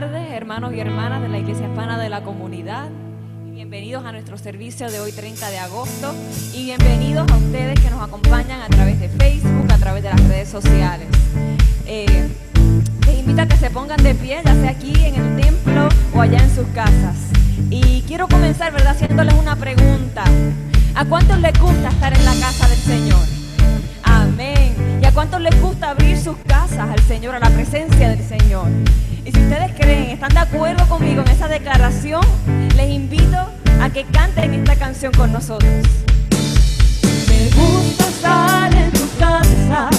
tardes, hermanos y hermanas de la Iglesia Hispana de la Comunidad. Bienvenidos a nuestro servicio de hoy 30 de agosto y bienvenidos a ustedes que nos acompañan a través de Facebook, a través de las redes sociales. Eh, les invito a que se pongan de pie, ya sea aquí en el templo o allá en sus casas. Y quiero comenzar, ¿verdad?, haciéndoles una pregunta. ¿A cuántos les gusta estar en la casa del Señor? Amén. ¿Y a cuántos les gusta abrir sus casas al Señor, a la presencia del Señor? Ustedes creen, están de acuerdo conmigo en esa declaración, les invito a que canten esta canción con nosotros. Me gusta estar en tu casa,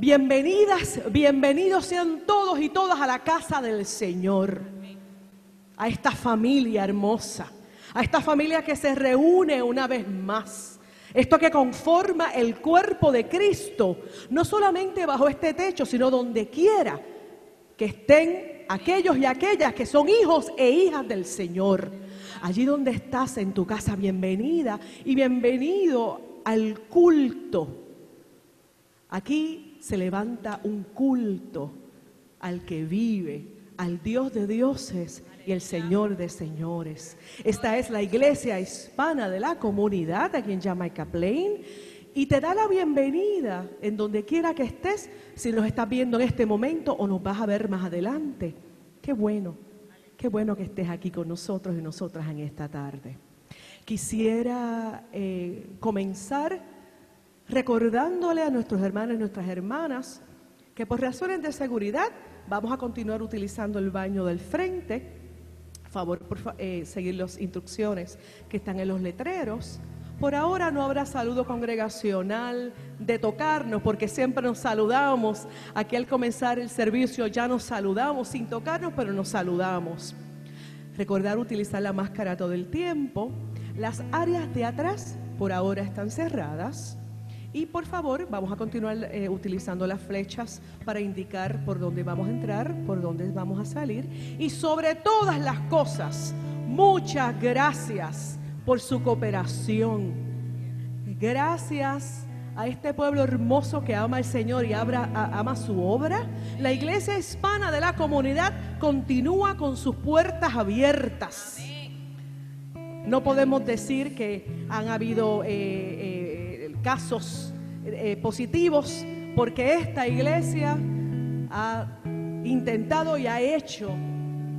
Bienvenidas, bienvenidos sean todos y todas a la casa del Señor. A esta familia hermosa, a esta familia que se reúne una vez más. Esto que conforma el cuerpo de Cristo, no solamente bajo este techo, sino donde quiera que estén aquellos y aquellas que son hijos e hijas del Señor. Allí donde estás en tu casa, bienvenida y bienvenido al culto. Aquí se levanta un culto al que vive, al Dios de dioses y el Señor de señores. Esta es la iglesia hispana de la comunidad aquí en Jamaica Plain y te da la bienvenida en donde quiera que estés, si nos estás viendo en este momento o nos vas a ver más adelante. Qué bueno, qué bueno que estés aquí con nosotros y nosotras en esta tarde. Quisiera eh, comenzar recordándole a nuestros hermanos y nuestras hermanas que por razones de seguridad vamos a continuar utilizando el baño del frente. Favor, por fa- eh, seguir las instrucciones que están en los letreros. Por ahora no habrá saludo congregacional de tocarnos, porque siempre nos saludamos. Aquí al comenzar el servicio ya nos saludamos sin tocarnos, pero nos saludamos. Recordar utilizar la máscara todo el tiempo. Las áreas de atrás por ahora están cerradas. Y por favor, vamos a continuar eh, utilizando las flechas para indicar por dónde vamos a entrar, por dónde vamos a salir. Y sobre todas las cosas, muchas gracias por su cooperación. Gracias a este pueblo hermoso que ama al Señor y ama su obra. La iglesia hispana de la comunidad continúa con sus puertas abiertas. No podemos decir que han habido eh, eh, casos eh, positivos porque esta iglesia ha intentado y ha hecho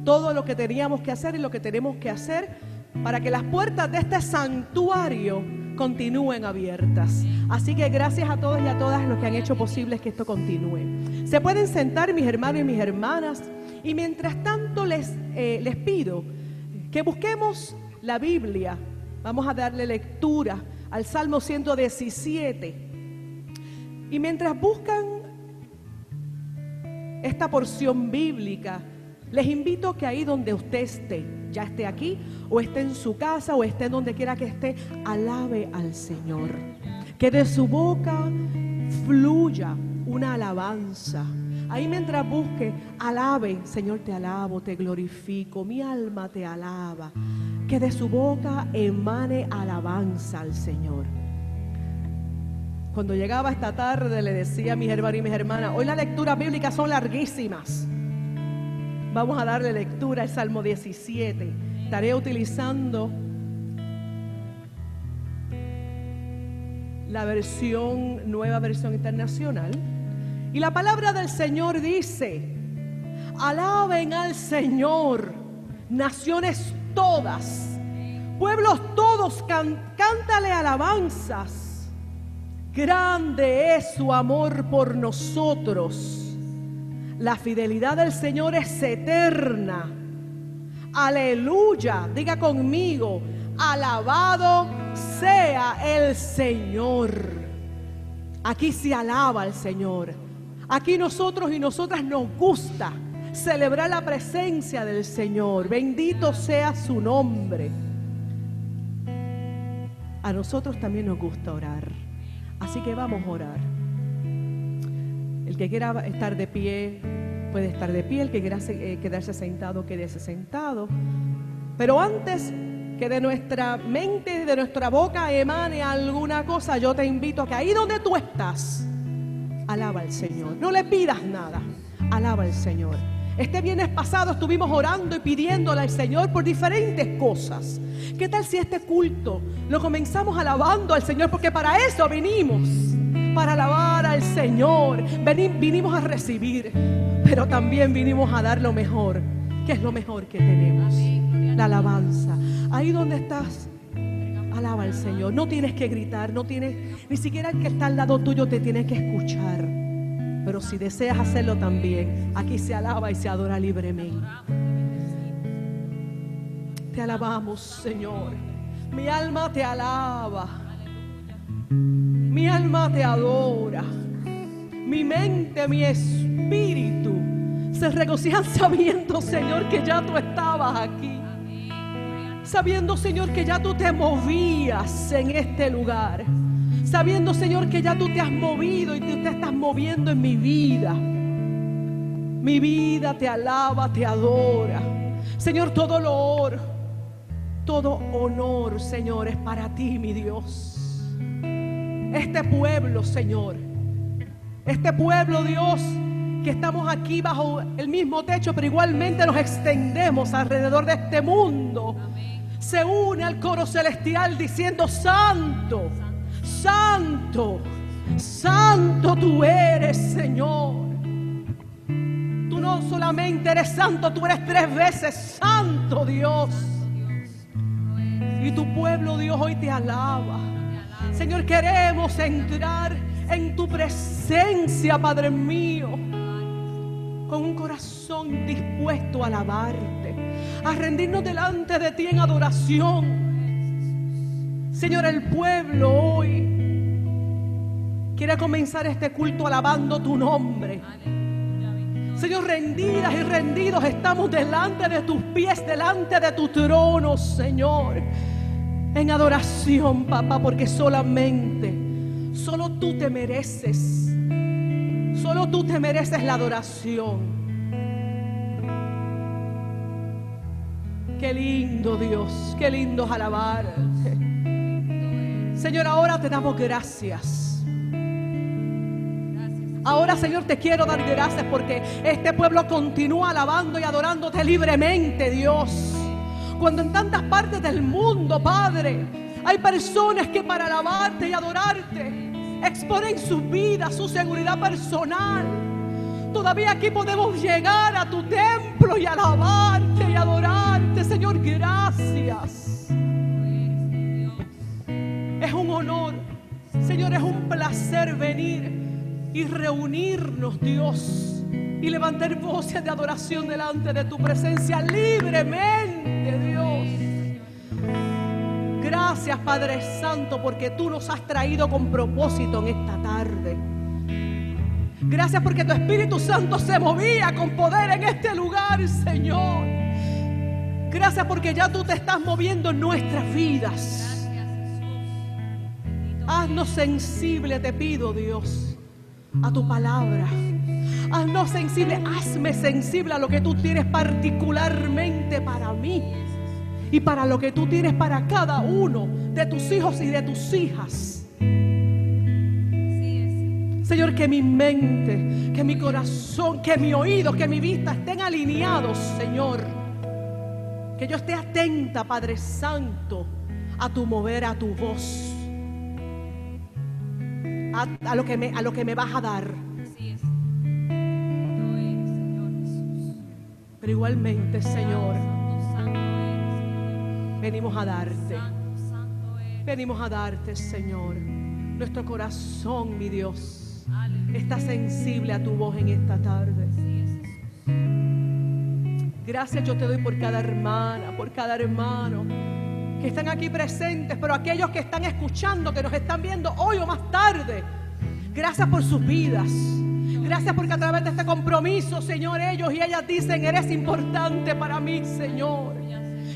todo lo que teníamos que hacer y lo que tenemos que hacer para que las puertas de este santuario continúen abiertas. Así que gracias a todos y a todas los que han hecho posible que esto continúe. Se pueden sentar mis hermanos y mis hermanas y mientras tanto les, eh, les pido que busquemos la Biblia. Vamos a darle lectura al Salmo 117. Y mientras buscan esta porción bíblica, les invito que ahí donde usted esté, ya esté aquí o esté en su casa o esté donde quiera que esté, alabe al Señor. Que de su boca fluya una alabanza. Ahí mientras busque, alabe, Señor, te alabo, te glorifico, mi alma te alaba. Que de su boca emane alabanza al Señor. Cuando llegaba esta tarde le decía a mis hermanos y mis hermanas, hoy las lecturas bíblicas son larguísimas. Vamos a darle lectura al Salmo 17. Estaré utilizando la versión, nueva versión internacional. Y la palabra del Señor dice, alaben al Señor, naciones todas, pueblos todos, cántale alabanzas. Grande es su amor por nosotros la fidelidad del Señor es eterna. Aleluya. Diga conmigo, alabado sea el Señor. Aquí se alaba al Señor. Aquí nosotros y nosotras nos gusta celebrar la presencia del Señor. Bendito sea su nombre. A nosotros también nos gusta orar. Así que vamos a orar. El que quiera estar de pie puede estar de pie, el que quiera eh, quedarse sentado, quédese sentado. Pero antes que de nuestra mente, de nuestra boca emane alguna cosa, yo te invito a que ahí donde tú estás, alaba al Señor. No le pidas nada, alaba al Señor. Este viernes pasado estuvimos orando y pidiéndole al Señor por diferentes cosas. ¿Qué tal si este culto lo comenzamos alabando al Señor? Porque para eso vinimos para alabar al Señor. vinimos a recibir, pero también vinimos a dar lo mejor, que es lo mejor que tenemos. La alabanza. Ahí donde estás, alaba al Señor. No tienes que gritar, no tienes, ni siquiera el que está al lado tuyo te tiene que escuchar. Pero si deseas hacerlo también, aquí se alaba y se adora libremente. Te alabamos, Señor. Mi alma te alaba. Mi alma te adora. Mi mente, mi espíritu se regocijan sabiendo, Señor, que ya tú estabas aquí. Sabiendo, Señor, que ya tú te movías en este lugar. Sabiendo, Señor, que ya tú te has movido y tú te estás moviendo en mi vida. Mi vida te alaba, te adora. Señor, todo honor, todo honor, Señor, es para ti, mi Dios este pueblo, Señor. Este pueblo, Dios, que estamos aquí bajo el mismo techo, pero igualmente nos extendemos alrededor de este mundo. Se une al coro celestial diciendo, Santo, Santo, Santo tú eres, Señor. Tú no solamente eres santo, tú eres tres veces santo, Dios. Y tu pueblo, Dios, hoy te alaba. Señor, queremos entrar en tu presencia, Padre mío, con un corazón dispuesto a alabarte, a rendirnos delante de ti en adoración. Señor, el pueblo hoy quiere comenzar este culto alabando tu nombre. Señor, rendidas y rendidos estamos delante de tus pies, delante de tu trono, Señor en adoración, papá, porque solamente, solo tú te mereces, solo tú te mereces la adoración. Qué lindo Dios, qué lindo es alabarte. Señor, ahora te damos gracias. Ahora, Señor, te quiero dar gracias porque este pueblo continúa alabando y adorándote libremente, Dios Cuando en tantas partes del mundo, Padre, hay personas que para alabarte y adorarte exponen su vida, su seguridad personal. Todavía aquí podemos llegar a tu templo y alabarte y adorarte, Señor. Gracias. Es un honor, Señor, es un placer venir y reunirnos, Dios, y levantar voces de adoración delante de tu presencia libremente, Dios. Gracias, Padre Santo, porque tú nos has traído con propósito en esta tarde. Gracias porque tu Espíritu Santo se movía con poder en este lugar, Señor. Gracias porque ya tú te estás moviendo en nuestras vidas. Haznos sensible, te pido, Dios, a tu palabra. Haznos sensible, hazme sensible a lo que tú tienes particularmente para mí y para lo que tú tienes para cada uno de tus hijos y de tus hijas. Señor, que mi mente, que mi corazón, que mi oído, que mi vista estén alineados, Señor. Que yo esté atenta, Padre Santo, a tu mover, a tu voz. A, a lo, que me, a lo que me vas a dar. Pero igualmente, Señor, venimos a darte. Venimos a darte, Señor. Nuestro corazón, mi Dios, está sensible a tu voz en esta tarde. Gracias yo te doy por cada hermana, por cada hermano que están aquí presentes, pero aquellos que están escuchando, que nos están viendo hoy o más tarde. Gracias por sus vidas. Gracias porque a través de este compromiso, Señor, ellos y ellas dicen, eres importante para mí, Señor.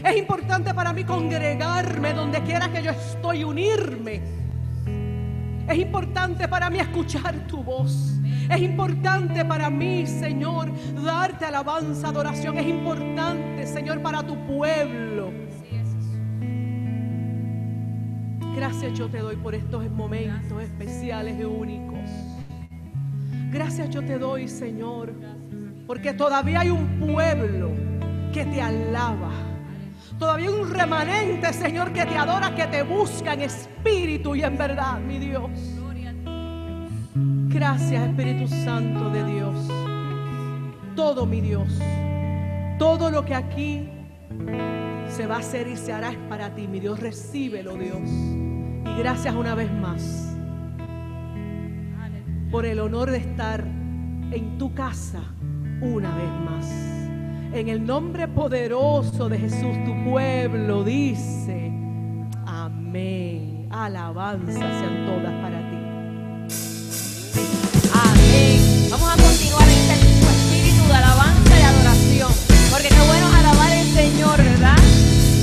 Es importante para mí congregarme donde quiera que yo estoy, unirme. Es importante para mí escuchar tu voz. Es importante para mí, Señor, darte alabanza, adoración. Es importante, Señor, para tu pueblo. Gracias yo te doy por estos momentos especiales y únicos. Gracias yo te doy, Señor, porque todavía hay un pueblo que te alaba. Todavía hay un remanente, Señor, que te adora, que te busca en espíritu y en verdad, mi Dios. Gracias, Espíritu Santo de Dios. Todo, mi Dios, todo lo que aquí se va a hacer y se hará es para ti, mi Dios. Recíbelo, Dios. Y gracias una vez más por el honor de estar en tu casa una vez más. En el nombre poderoso de Jesús, tu pueblo dice, amén. Alabanza sean todas para ti. Amén. Vamos a continuar en este espíritu de alabanza y adoración. Porque qué bueno alabar al Señor, ¿verdad?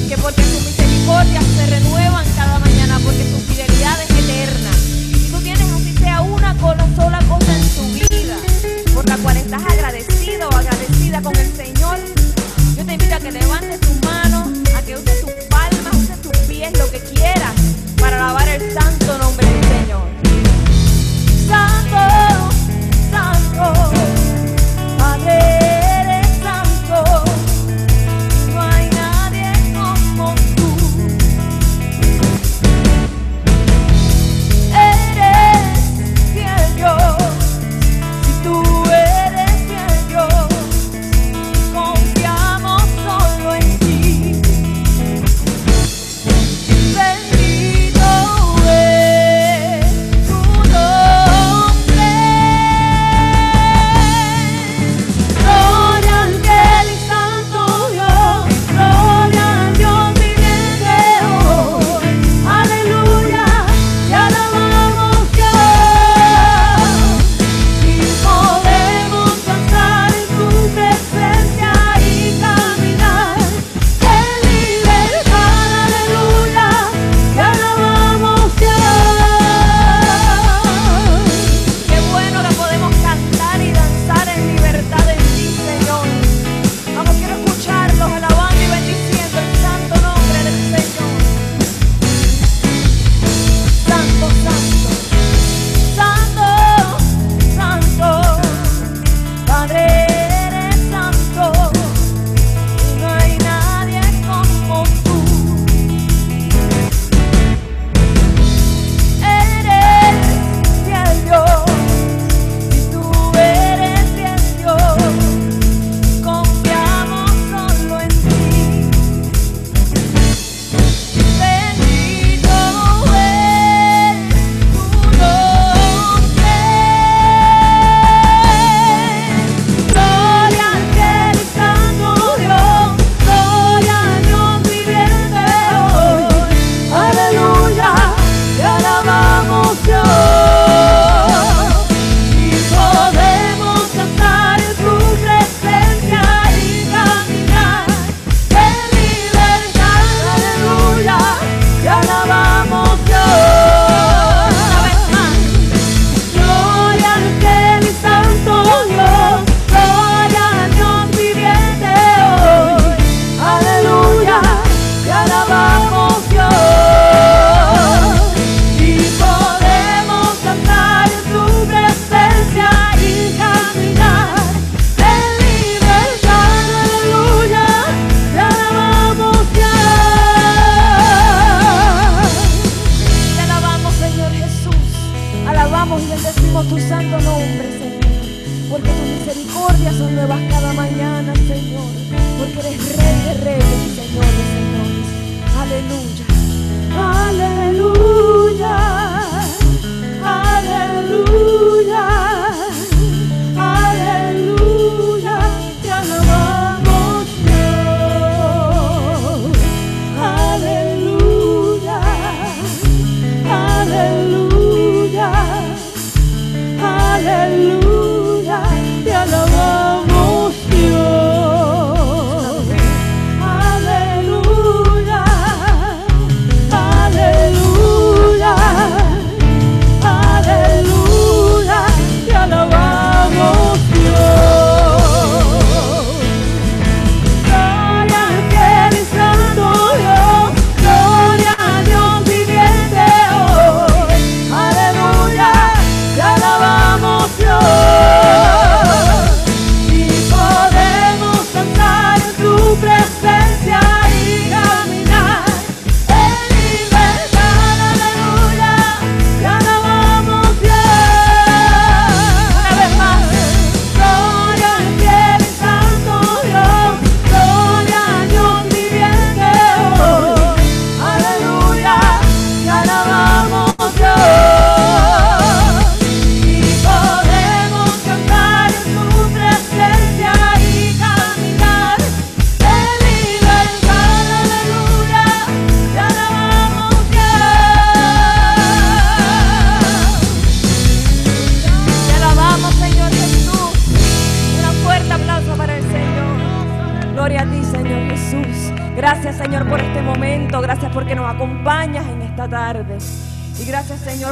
Que porque sus misericordias se renuevan cada mañana, porque su fidelidad es eterna. Y si tú tienes así sea una sola cosa en tu vida, por la cual estás agradecido o agradecida con el Señor, yo te invito a que levantes tus manos, a que uses tus palmas, uses tus pies, lo que quieras, para alabar el santo nombre del Señor.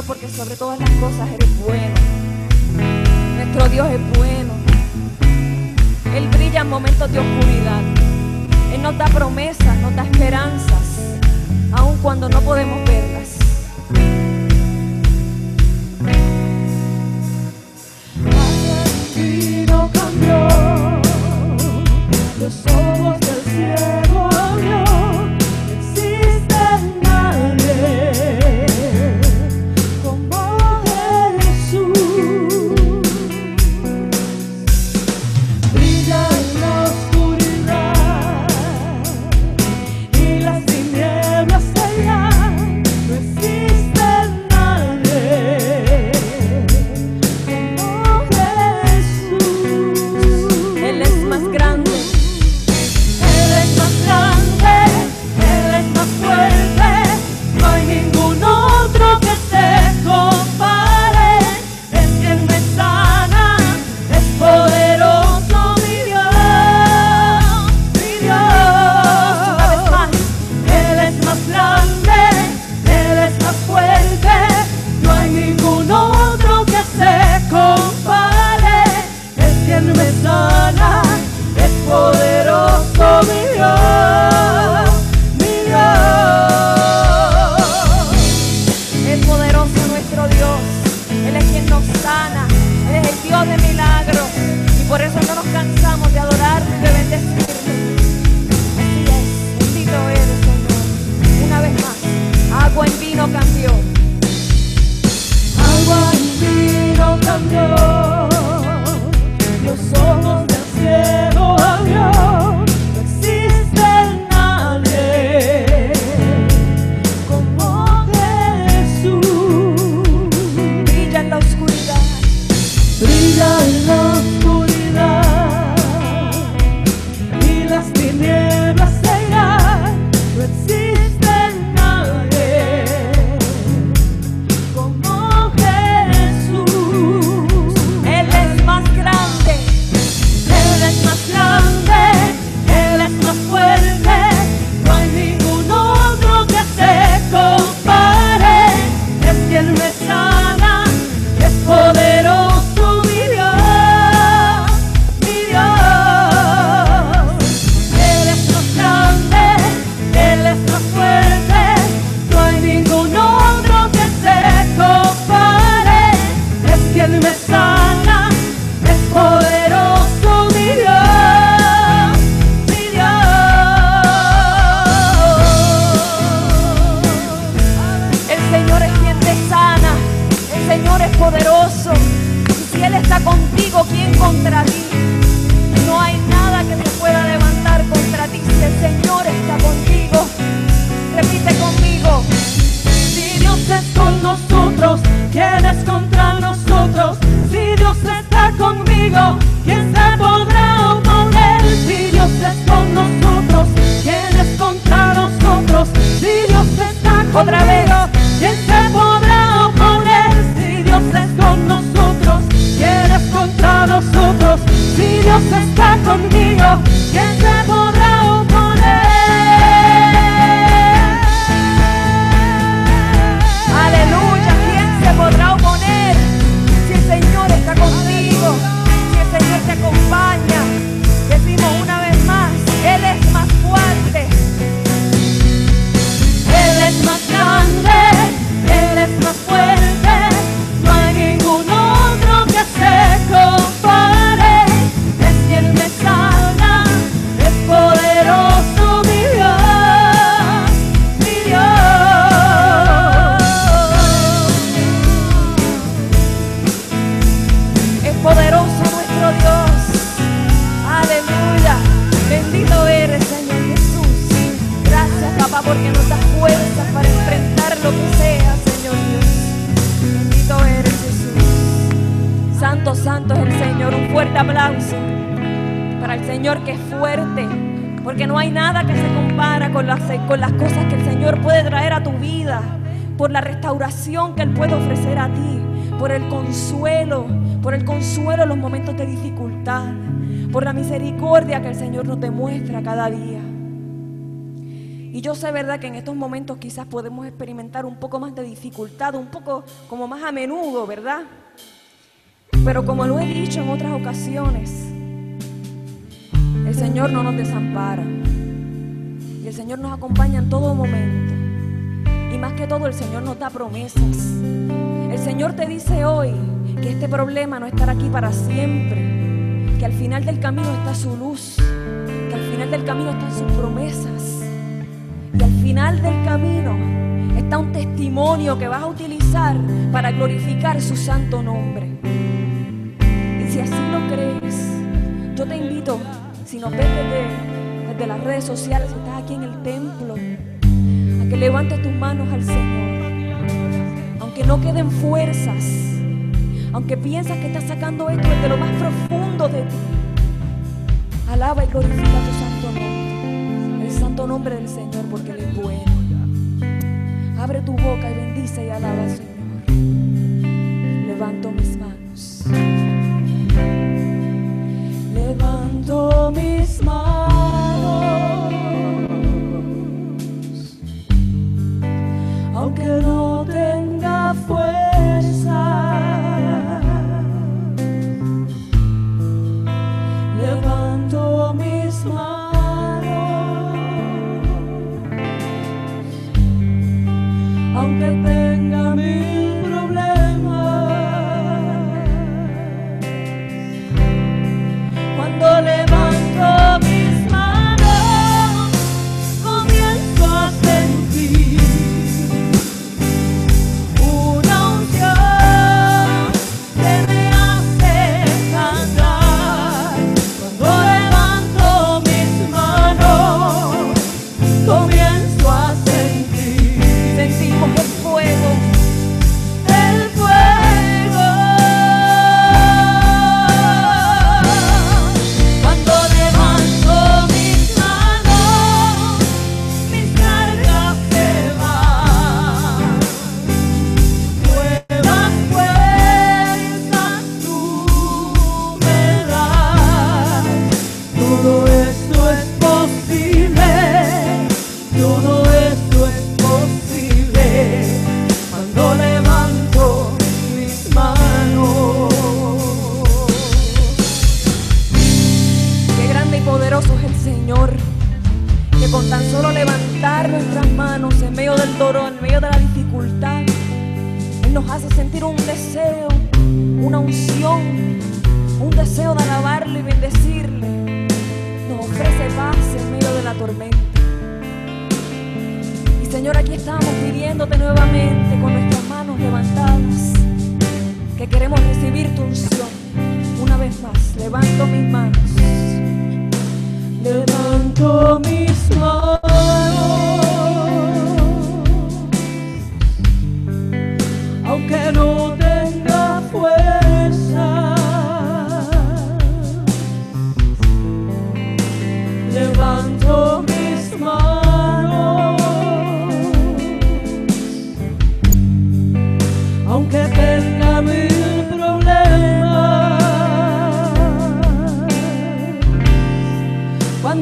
Porque sobre todas las cosas que en estos momentos quizás podemos experimentar un poco más de dificultad, un poco como más a menudo, ¿verdad? Pero como lo he dicho en otras ocasiones, el Señor no nos desampara. Y el Señor nos acompaña en todo momento. Y más que todo, el Señor nos da promesas. El Señor te dice hoy que este problema no estará aquí para siempre. Que al final del camino está su luz. Que al final del camino están sus promesas. Final del camino está un testimonio que vas a utilizar para glorificar su santo nombre. Y si así lo crees, yo te invito, si nos ves desde, desde las redes sociales, si estás aquí en el templo, a que levantes tus manos al Señor. Aunque no queden fuerzas, aunque piensas que estás sacando esto desde lo más profundo de ti, alaba y glorifica tu santo nombre, santo nombre del Señor, porque Él es bueno. Abre tu boca y bendice y alaba al Señor. Levanto mis manos. Levanto mis manos, aunque no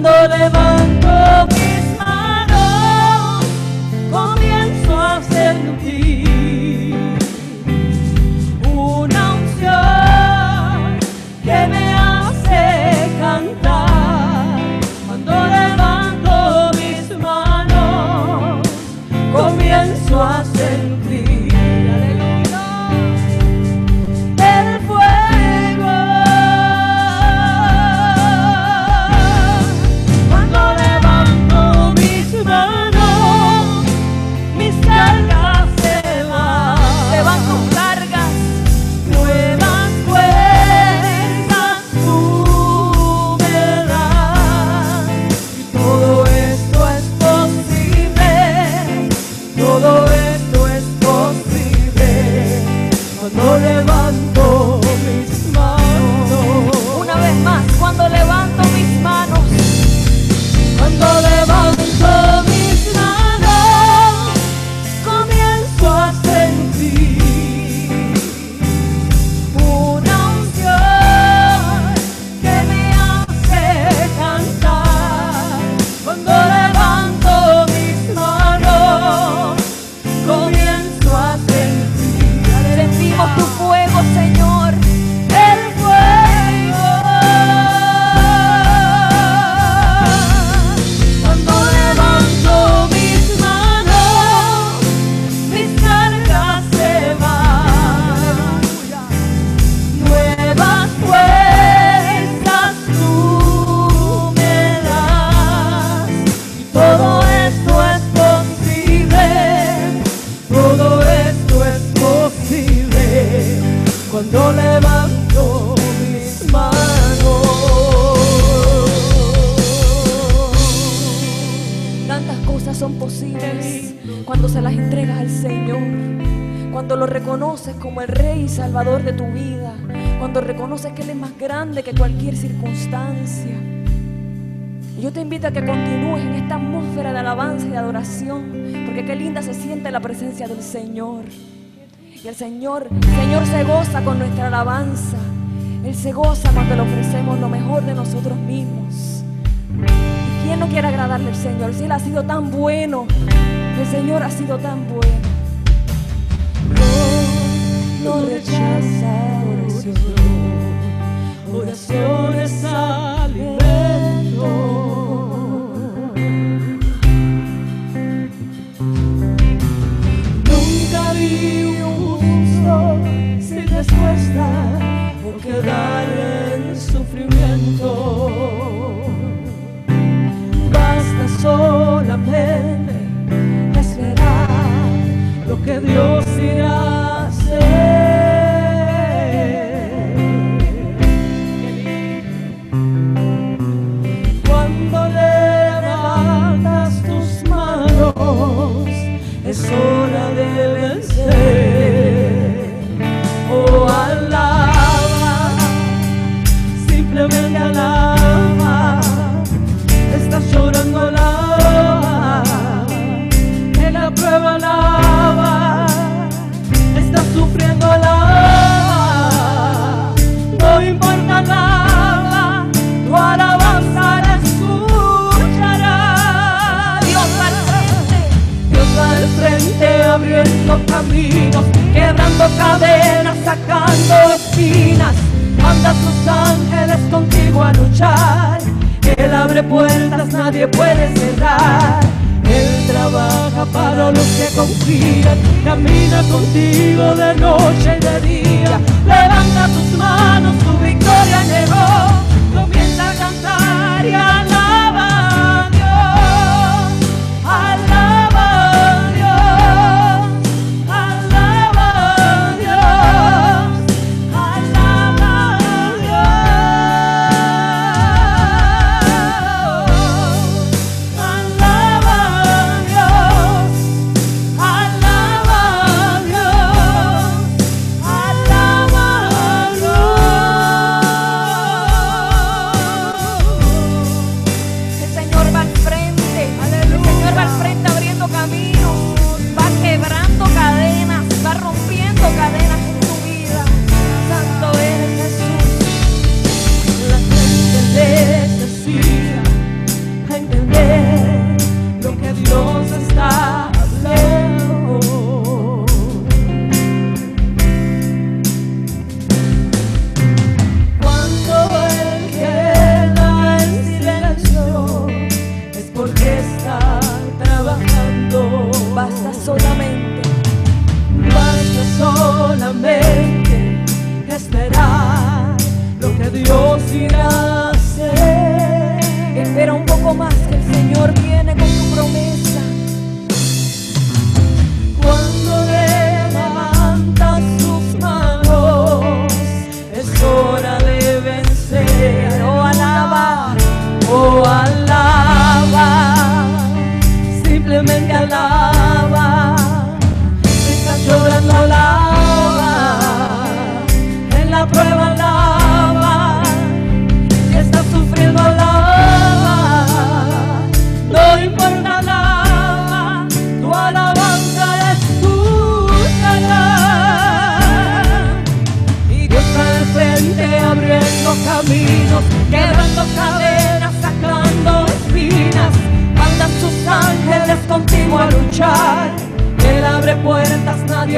cuando levanto mi Señor. Y el Señor, Señor se goza con nuestra alabanza. Él se goza cuando le ofrecemos lo mejor de nosotros mismos. ¿Y quién no quiere agradarle al Señor? Si Él ha sido tan bueno, el Señor ha sido tan bueno. No, no rechaza oración, oraciones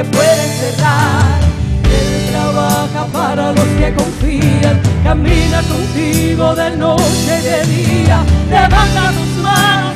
puertas, nadie puede cerrar. Él trabaja para los que confían, camina contigo de noche y de día. Levanta tus manos,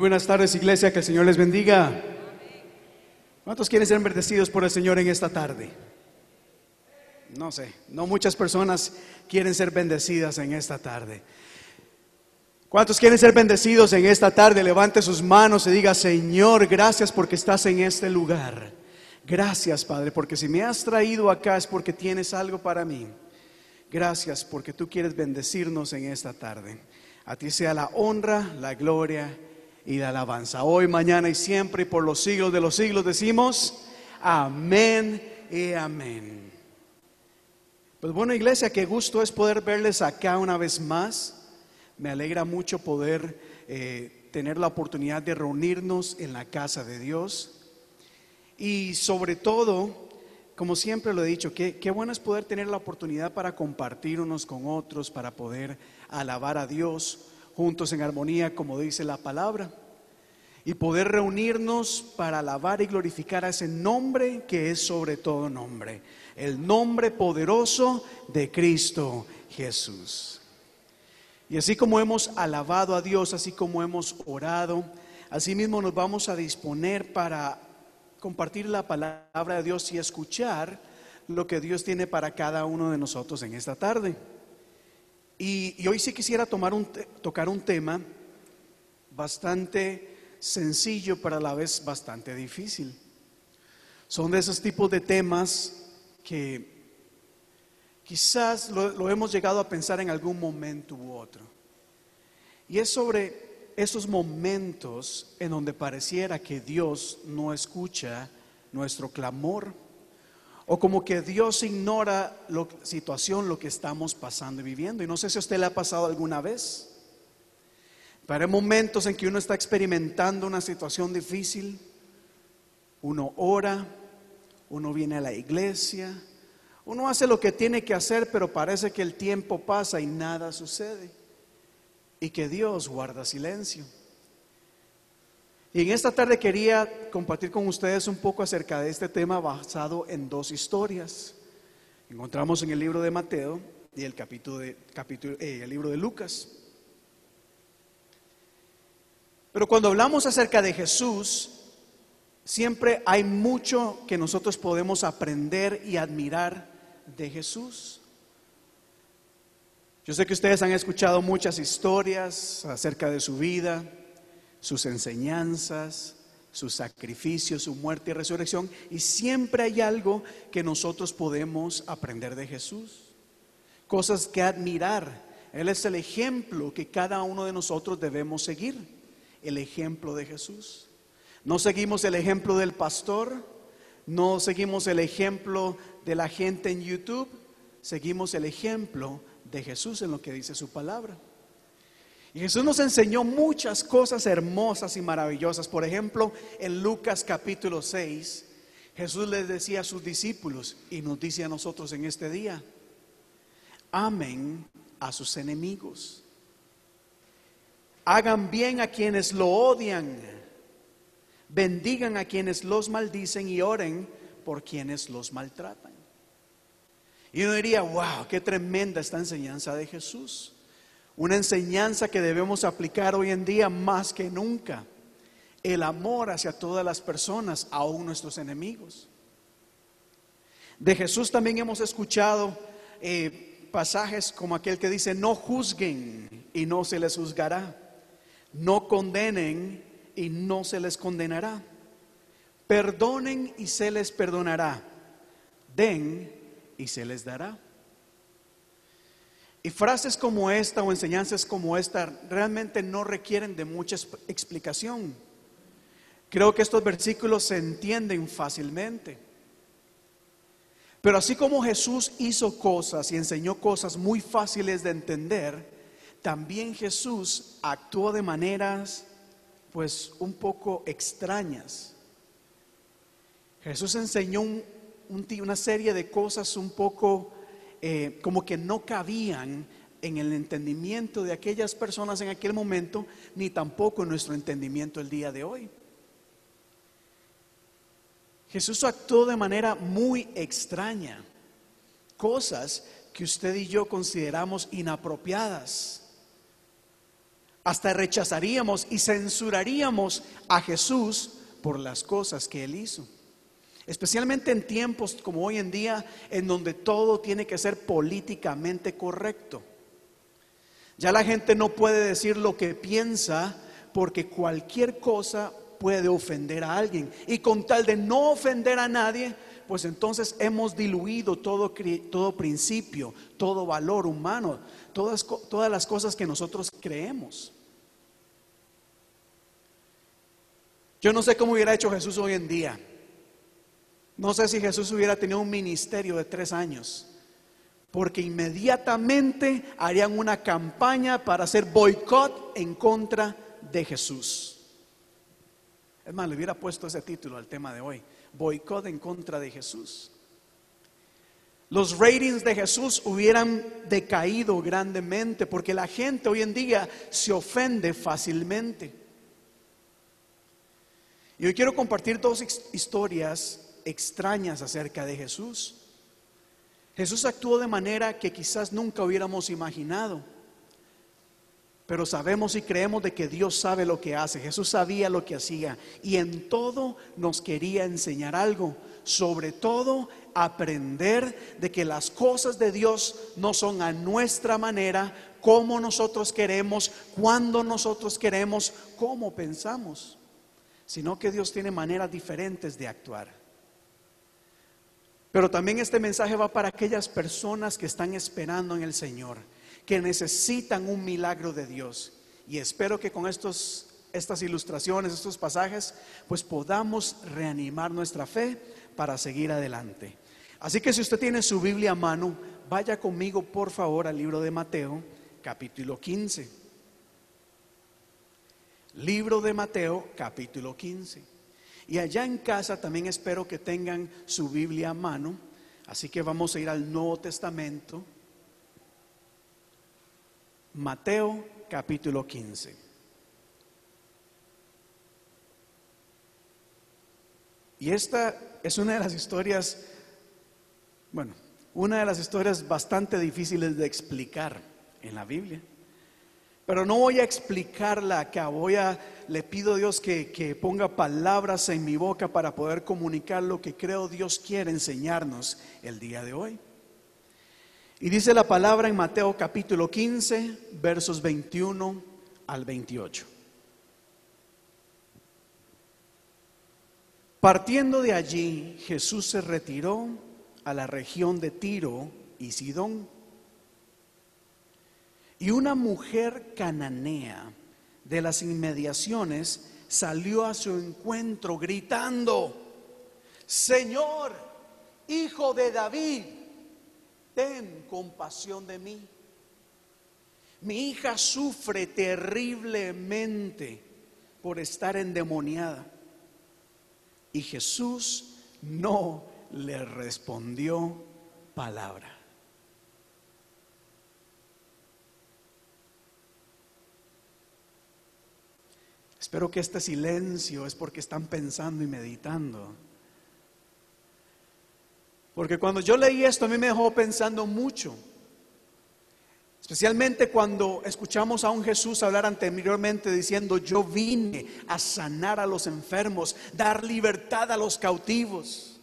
buenas tardes, iglesia, que el Señor les bendiga. ¿Cuántos quieren ser bendecidos por el Señor en esta tarde? No sé, no muchas personas quieren ser bendecidas en esta tarde. ¿Cuántos quieren ser bendecidos en esta tarde? Levante sus manos y diga, Señor, gracias porque estás en este lugar. Gracias, Padre, porque si me has traído acá es porque tienes algo para mí. Gracias porque tú quieres bendecirnos en esta tarde. A ti sea la honra, la gloria y la alabanza. Hoy, mañana y siempre y por los siglos de los siglos decimos amén y amén. Pues bueno, iglesia, qué gusto es poder verles acá una vez más. Me alegra mucho poder eh, tener la oportunidad de reunirnos en la casa de Dios. Y sobre todo, como siempre lo he dicho, qué, qué bueno es poder tener la oportunidad para compartir unos con otros, para poder alabar a Dios juntos en armonía, como dice la palabra, y poder reunirnos para alabar y glorificar a ese nombre que es sobre todo nombre, el nombre poderoso de Cristo Jesús. Y así como hemos alabado a Dios, así como hemos orado, así mismo nos vamos a disponer para compartir la palabra de Dios y escuchar lo que Dios tiene para cada uno de nosotros en esta tarde. Y, hoy sí quisiera tomar un tocar un tema bastante sencillo, pero a la vez bastante difícil. Son de esos tipos de temas que quizás lo hemos llegado a pensar en algún momento u otro. Y es sobre esos momentos en donde pareciera que Dios no escucha nuestro clamor o como que Dios ignora la situación, lo que estamos pasando y viviendo. Y no sé si a usted le ha pasado alguna vez. Pero hay momentos en que uno está experimentando una situación difícil, uno ora, uno viene a la iglesia, uno hace lo que tiene que hacer, pero parece que el tiempo pasa y nada sucede. Y que Dios guarda silencio. Y en esta tarde quería compartir con ustedes un poco acerca de este tema basado en dos historias. Encontramos en el libro de Mateo y el capítulo de, eh, libro de Lucas. Pero cuando hablamos acerca de Jesús, siempre hay mucho que nosotros podemos aprender y admirar de Jesús. Yo sé que ustedes han escuchado muchas historias acerca de su vida, sus enseñanzas, su sacrificio, su muerte y resurrección. Y siempre hay algo que nosotros podemos aprender de Jesús. Cosas que admirar. Él es el ejemplo que cada uno de nosotros debemos seguir. El ejemplo de Jesús. No seguimos el ejemplo del pastor. No seguimos el ejemplo de la gente en YouTube. Seguimos el ejemplo de Jesús en lo que dice su palabra. Y Jesús nos enseñó muchas cosas hermosas y maravillosas. Por ejemplo, en Lucas capítulo 6, Jesús les decía a sus discípulos y nos dice a nosotros en este día, amen a sus enemigos, hagan bien a quienes lo odian, bendigan a quienes los maldicen y oren por quienes los maltratan. Y uno diría, wow, qué tremenda esta enseñanza de Jesús. Una enseñanza que debemos aplicar hoy en día más que nunca. El amor hacia todas las personas, aún nuestros enemigos. De Jesús también hemos escuchado eh, pasajes como aquel que dice, no juzguen y no se les juzgará. No condenen y no se les condenará. Perdonen y se les perdonará. Den y se les dará. Y frases como esta o enseñanzas como esta realmente no requieren de mucha explicación. Creo que estos versículos se entienden fácilmente. Pero así como Jesús hizo cosas y enseñó cosas muy fáciles de entender, también Jesús actuó de maneras pues un poco extrañas. Jesús enseñó una serie de cosas un poco eh, como que no cabían en el entendimiento de aquellas personas en aquel momento, ni tampoco en nuestro entendimiento el día de hoy. Jesús actuó de manera muy extraña, cosas que usted y yo consideramos inapropiadas. Hasta rechazaríamos y censuraríamos a Jesús por las cosas que él hizo. Especialmente en tiempos como hoy en día, en donde todo tiene que ser políticamente correcto. Ya la gente no puede decir lo que piensa porque cualquier cosa puede ofender a alguien. Y con tal de no ofender a nadie, pues entonces hemos diluido todo, todo principio, todo valor humano, todas, todas las cosas que nosotros creemos. Yo no sé cómo hubiera hecho Jesús hoy en día. No sé si Jesús hubiera tenido un ministerio de tres años, porque inmediatamente harían una campaña para hacer boicot en contra de Jesús. Es más, le hubiera puesto ese título al tema de hoy, boicot en contra de Jesús. Los ratings de Jesús hubieran decaído grandemente porque la gente hoy en día se ofende fácilmente. Y hoy quiero compartir dos historias extrañas acerca de Jesús. Jesús actuó de manera que quizás nunca hubiéramos imaginado, pero sabemos y creemos de que Dios sabe lo que hace. Jesús sabía lo que hacía y en todo nos quería enseñar algo, sobre todo aprender de que las cosas de Dios no son a nuestra manera, como nosotros queremos, cuando nosotros queremos, como pensamos, sino que Dios tiene maneras diferentes de actuar. Pero también este mensaje va para aquellas personas que están esperando en el Señor, que necesitan un milagro de Dios. Y espero que con estos, estas ilustraciones, estos pasajes, pues podamos reanimar nuestra fe para seguir adelante. Así que si usted tiene su Biblia a mano, vaya conmigo por favor al libro de Mateo, capítulo 15. Libro de Mateo, capítulo 15. Y allá en casa también espero que tengan su Biblia a mano. Así que vamos a ir al Nuevo Testamento. Mateo capítulo 15. Y esta es una de las historias, bueno, una de las historias bastante difíciles de explicar en la Biblia. Pero no voy a explicarla acá, voy a, le pido a Dios que, que ponga palabras en mi boca para poder comunicar lo que creo Dios quiere enseñarnos el día de hoy. Y dice la palabra en Mateo capítulo 15, versos 21 al 28. Partiendo de allí, Jesús se retiró a la región de Tiro y Sidón. Y una mujer cananea de las inmediaciones salió a su encuentro gritando, Señor, hijo de David, ten compasión de mí. Mi hija sufre terriblemente por estar endemoniada. Y Jesús no le respondió palabra. Espero que este silencio es porque están pensando y meditando. Porque cuando yo leí esto a mí me dejó pensando mucho. Especialmente cuando escuchamos a un Jesús hablar anteriormente diciendo, yo vine a sanar a los enfermos, dar libertad a los cautivos.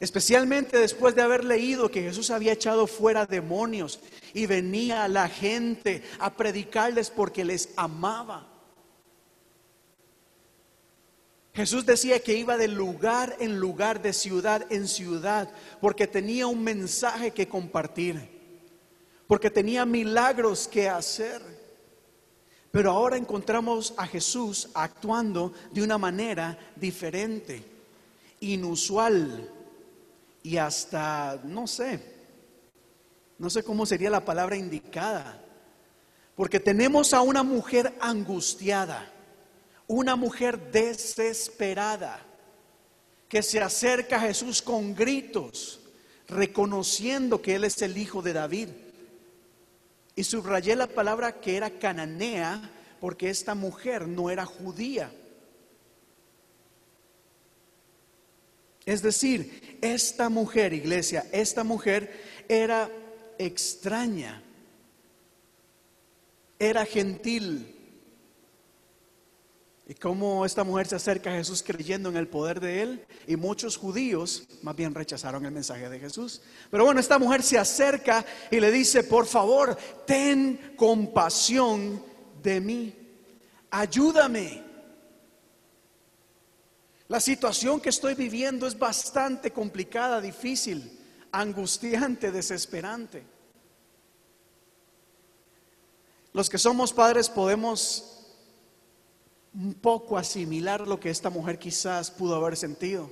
Especialmente después de haber leído que Jesús había echado fuera demonios y venía a la gente a predicarles porque les amaba. Jesús decía que iba de lugar en lugar, de ciudad en ciudad, porque tenía un mensaje que compartir, porque tenía milagros que hacer. Pero ahora encontramos a Jesús actuando de una manera diferente, inusual y hasta, no sé, no sé cómo sería la palabra indicada, porque tenemos a una mujer angustiada una mujer desesperada que se acerca a Jesús con gritos, reconociendo que Él es el hijo de David. Y subrayé la palabra que era cananea porque esta mujer no era judía. Es decir, esta mujer, iglesia, esta mujer era extraña, era gentil, y cómo esta mujer se acerca a Jesús creyendo en el poder de Él. Y muchos judíos más bien rechazaron el mensaje de Jesús. Pero bueno, esta mujer se acerca y le dice, por favor, ten compasión de mí. Ayúdame. La situación que estoy viviendo es bastante complicada, difícil, angustiante, desesperante. Los que somos padres podemos un poco asimilar lo que esta mujer quizás pudo haber sentido.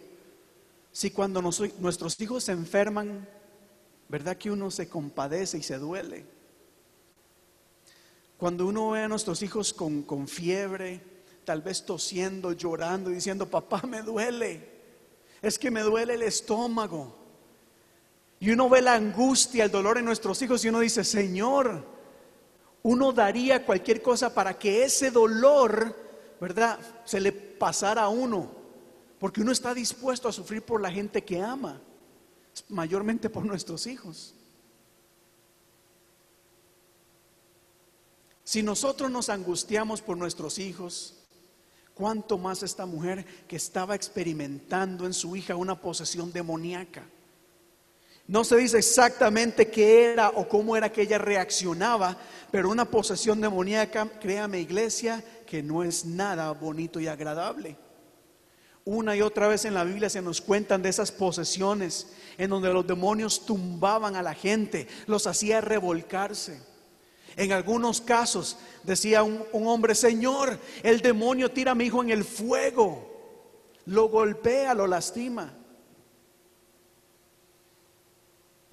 Si cuando nuestros hijos se enferman, ¿verdad que uno se compadece y se duele? Cuando uno ve a nuestros hijos con, con fiebre, tal vez tosiendo, llorando, diciendo, papá, me duele, es que me duele el estómago. Y uno ve la angustia, el dolor en nuestros hijos y uno dice, Señor, uno daría cualquier cosa para que ese dolor ¿verdad? Se le pasara a uno, porque uno está dispuesto a sufrir por la gente que ama, mayormente por nuestros hijos. Si nosotros nos angustiamos por nuestros hijos, ¿cuánto más esta mujer que estaba experimentando en su hija una posesión demoníaca? No se dice exactamente qué era o cómo era que ella reaccionaba, pero una posesión demoníaca, créame iglesia, que no es nada bonito y agradable. Una y otra vez en la Biblia se nos cuentan de esas posesiones en donde los demonios tumbaban a la gente, los hacía revolcarse. En algunos casos decía un, hombre, Señor, el demonio tira a mi hijo en el fuego, lo golpea, lo lastima.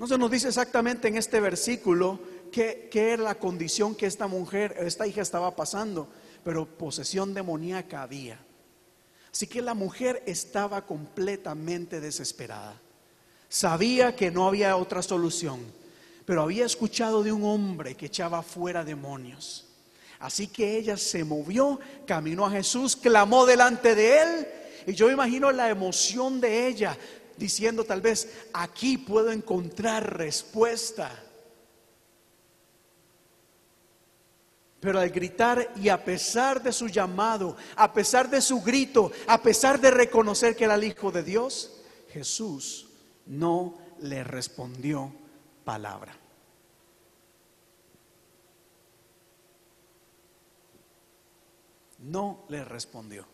No nos dice exactamente en este versículo qué, qué era la condición que esta mujer, esta hija estaba pasando, pero posesión demoníaca había. Así que la mujer estaba completamente desesperada. Sabía que no había otra solución, pero había escuchado de un hombre que echaba fuera demonios. Así que ella se movió, caminó a Jesús, clamó delante de él. Y yo imagino la emoción de ella diciendo tal vez, aquí puedo encontrar respuesta. Pero al gritar y a pesar de su llamado, a pesar de su grito, a pesar de reconocer que era el Hijo de Dios, Jesús no le respondió palabra. No le respondió.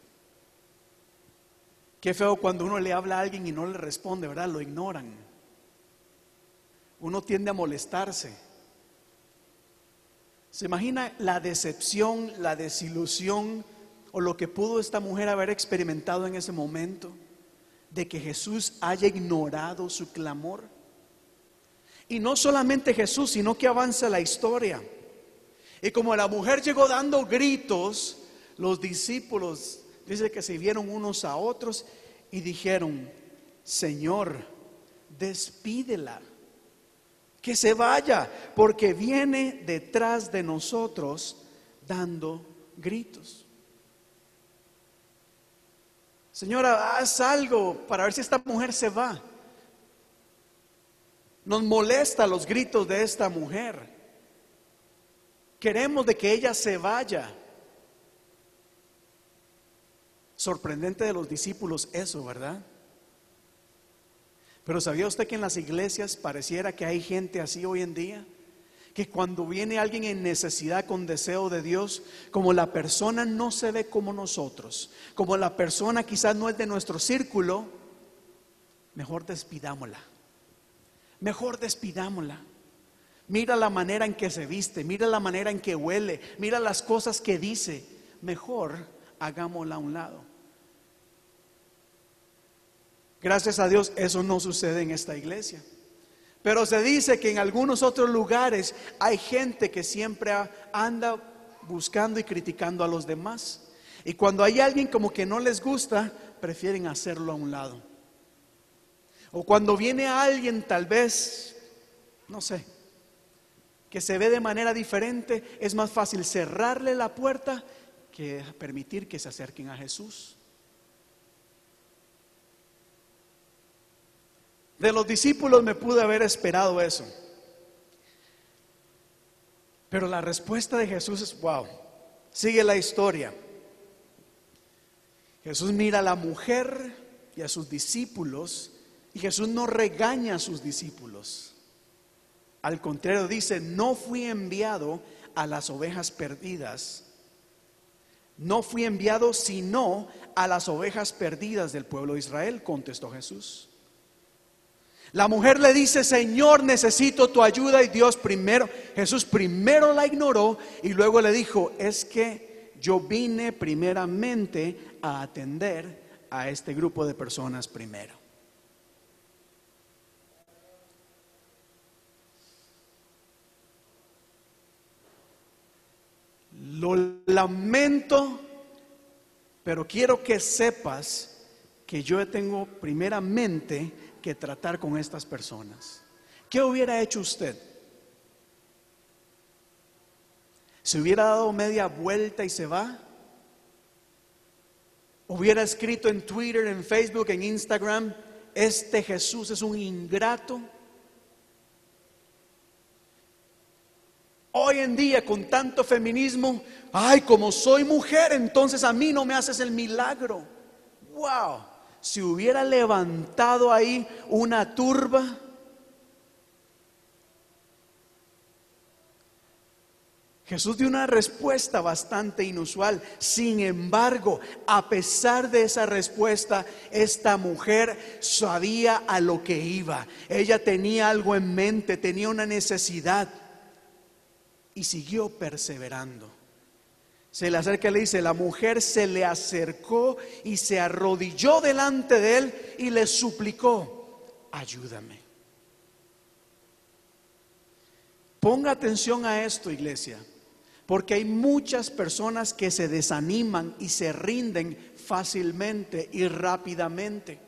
Qué feo cuando uno le habla a alguien y no le responde, ¿verdad? Lo ignoran. Uno tiende a molestarse. ¿Se imagina la decepción, la desilusión o lo que pudo esta mujer haber experimentado en ese momento? De que Jesús haya ignorado su clamor. Y no solamente Jesús, sino que avanza la historia. Y como la mujer llegó dando gritos, los discípulos dice que se vieron unos a otros y dijeron, Señor, despídela, que se vaya, porque viene detrás de nosotros dando gritos. Señora, haz algo para ver si esta mujer se va. Nos molesta los gritos de esta mujer. Queremos de que ella se vaya. Sorprendente de los discípulos eso, ¿verdad? Pero ¿sabía usted que en las iglesias pareciera que hay gente así hoy en día? Que cuando viene alguien en necesidad con deseo de Dios, como la persona no se ve como nosotros, como la persona quizás no es de nuestro círculo, mejor despidámosla. Mejor despidámosla. Mira la manera en que se viste, mira la manera en que huele, mira las cosas que dice. Mejor hagámosla a un lado. Gracias a Dios eso no sucede en esta iglesia. Pero se dice que en algunos otros lugares hay gente que siempre anda buscando y criticando a los demás. Y cuando hay alguien como que no les gusta, prefieren hacerlo a un lado. O cuando viene alguien tal vez, no sé, que se ve de manera diferente, es más fácil cerrarle la puerta que permitir que se acerquen a Jesús. De los discípulos me pude haber esperado eso. Pero la respuesta de Jesús es, wow, sigue la historia. Jesús mira a la mujer y a sus discípulos y Jesús no regaña a sus discípulos. Al contrario, dice, no fui enviado a las ovejas perdidas. No fui enviado sino a las ovejas perdidas del pueblo de Israel, contestó Jesús. La mujer le dice, Señor, necesito tu ayuda y Dios primero, Jesús primero la ignoró y luego le dijo, es que yo vine primeramente a atender a este grupo de personas primero. Lo lamento, pero quiero que sepas que yo tengo primeramente que tratar con estas personas. ¿Qué hubiera hecho usted? ¿Se hubiera dado media vuelta y se va? ¿Hubiera escrito en Twitter, en Facebook, en Instagram, este Jesús es un ingrato? Hoy en día con tanto feminismo, ay, como soy mujer, entonces a mí no me haces el milagro. Wow si hubiera levantado ahí una turba, Jesús dio una respuesta bastante inusual. Sin embargo, a pesar de esa respuesta, esta mujer sabía a lo que iba. Ella tenía algo en mente, tenía una necesidad y siguió perseverando. Se le acerca y le dice, la mujer se le acercó y se arrodilló delante de él y le suplicó, ayúdame. Ponga atención a esto, iglesia, porque hay muchas personas que se desaniman y se rinden fácilmente y rápidamente.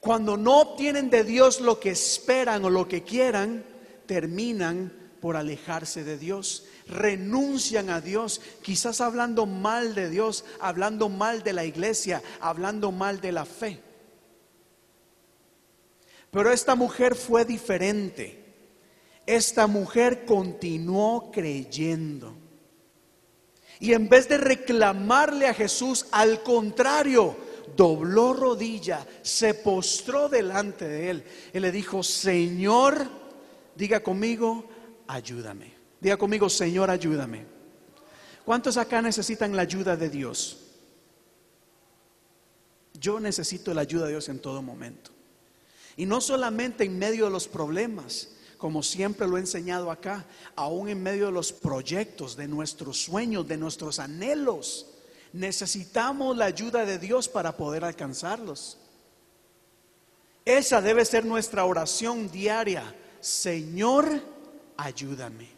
Cuando no obtienen de Dios lo que esperan o lo que quieran, terminan por alejarse de Dios, renuncian a Dios, quizás hablando mal de Dios, hablando mal de la iglesia, hablando mal de la fe. Pero esta mujer fue diferente. Esta mujer continuó creyendo. Y en vez de reclamarle a Jesús, al contrario, dobló rodilla, se postró delante de él y le dijo, Señor, diga conmigo, ayúdame. Diga conmigo, Señor, ayúdame. ¿Cuántos acá necesitan la ayuda de Dios? Yo necesito la ayuda de Dios en todo momento. Y no solamente en medio de los problemas, como siempre lo he enseñado acá, aún en medio de los proyectos, de nuestros sueños, de nuestros anhelos. Necesitamos la ayuda de Dios para poder alcanzarlos. Esa debe ser nuestra oración diaria. Señor, ayúdame.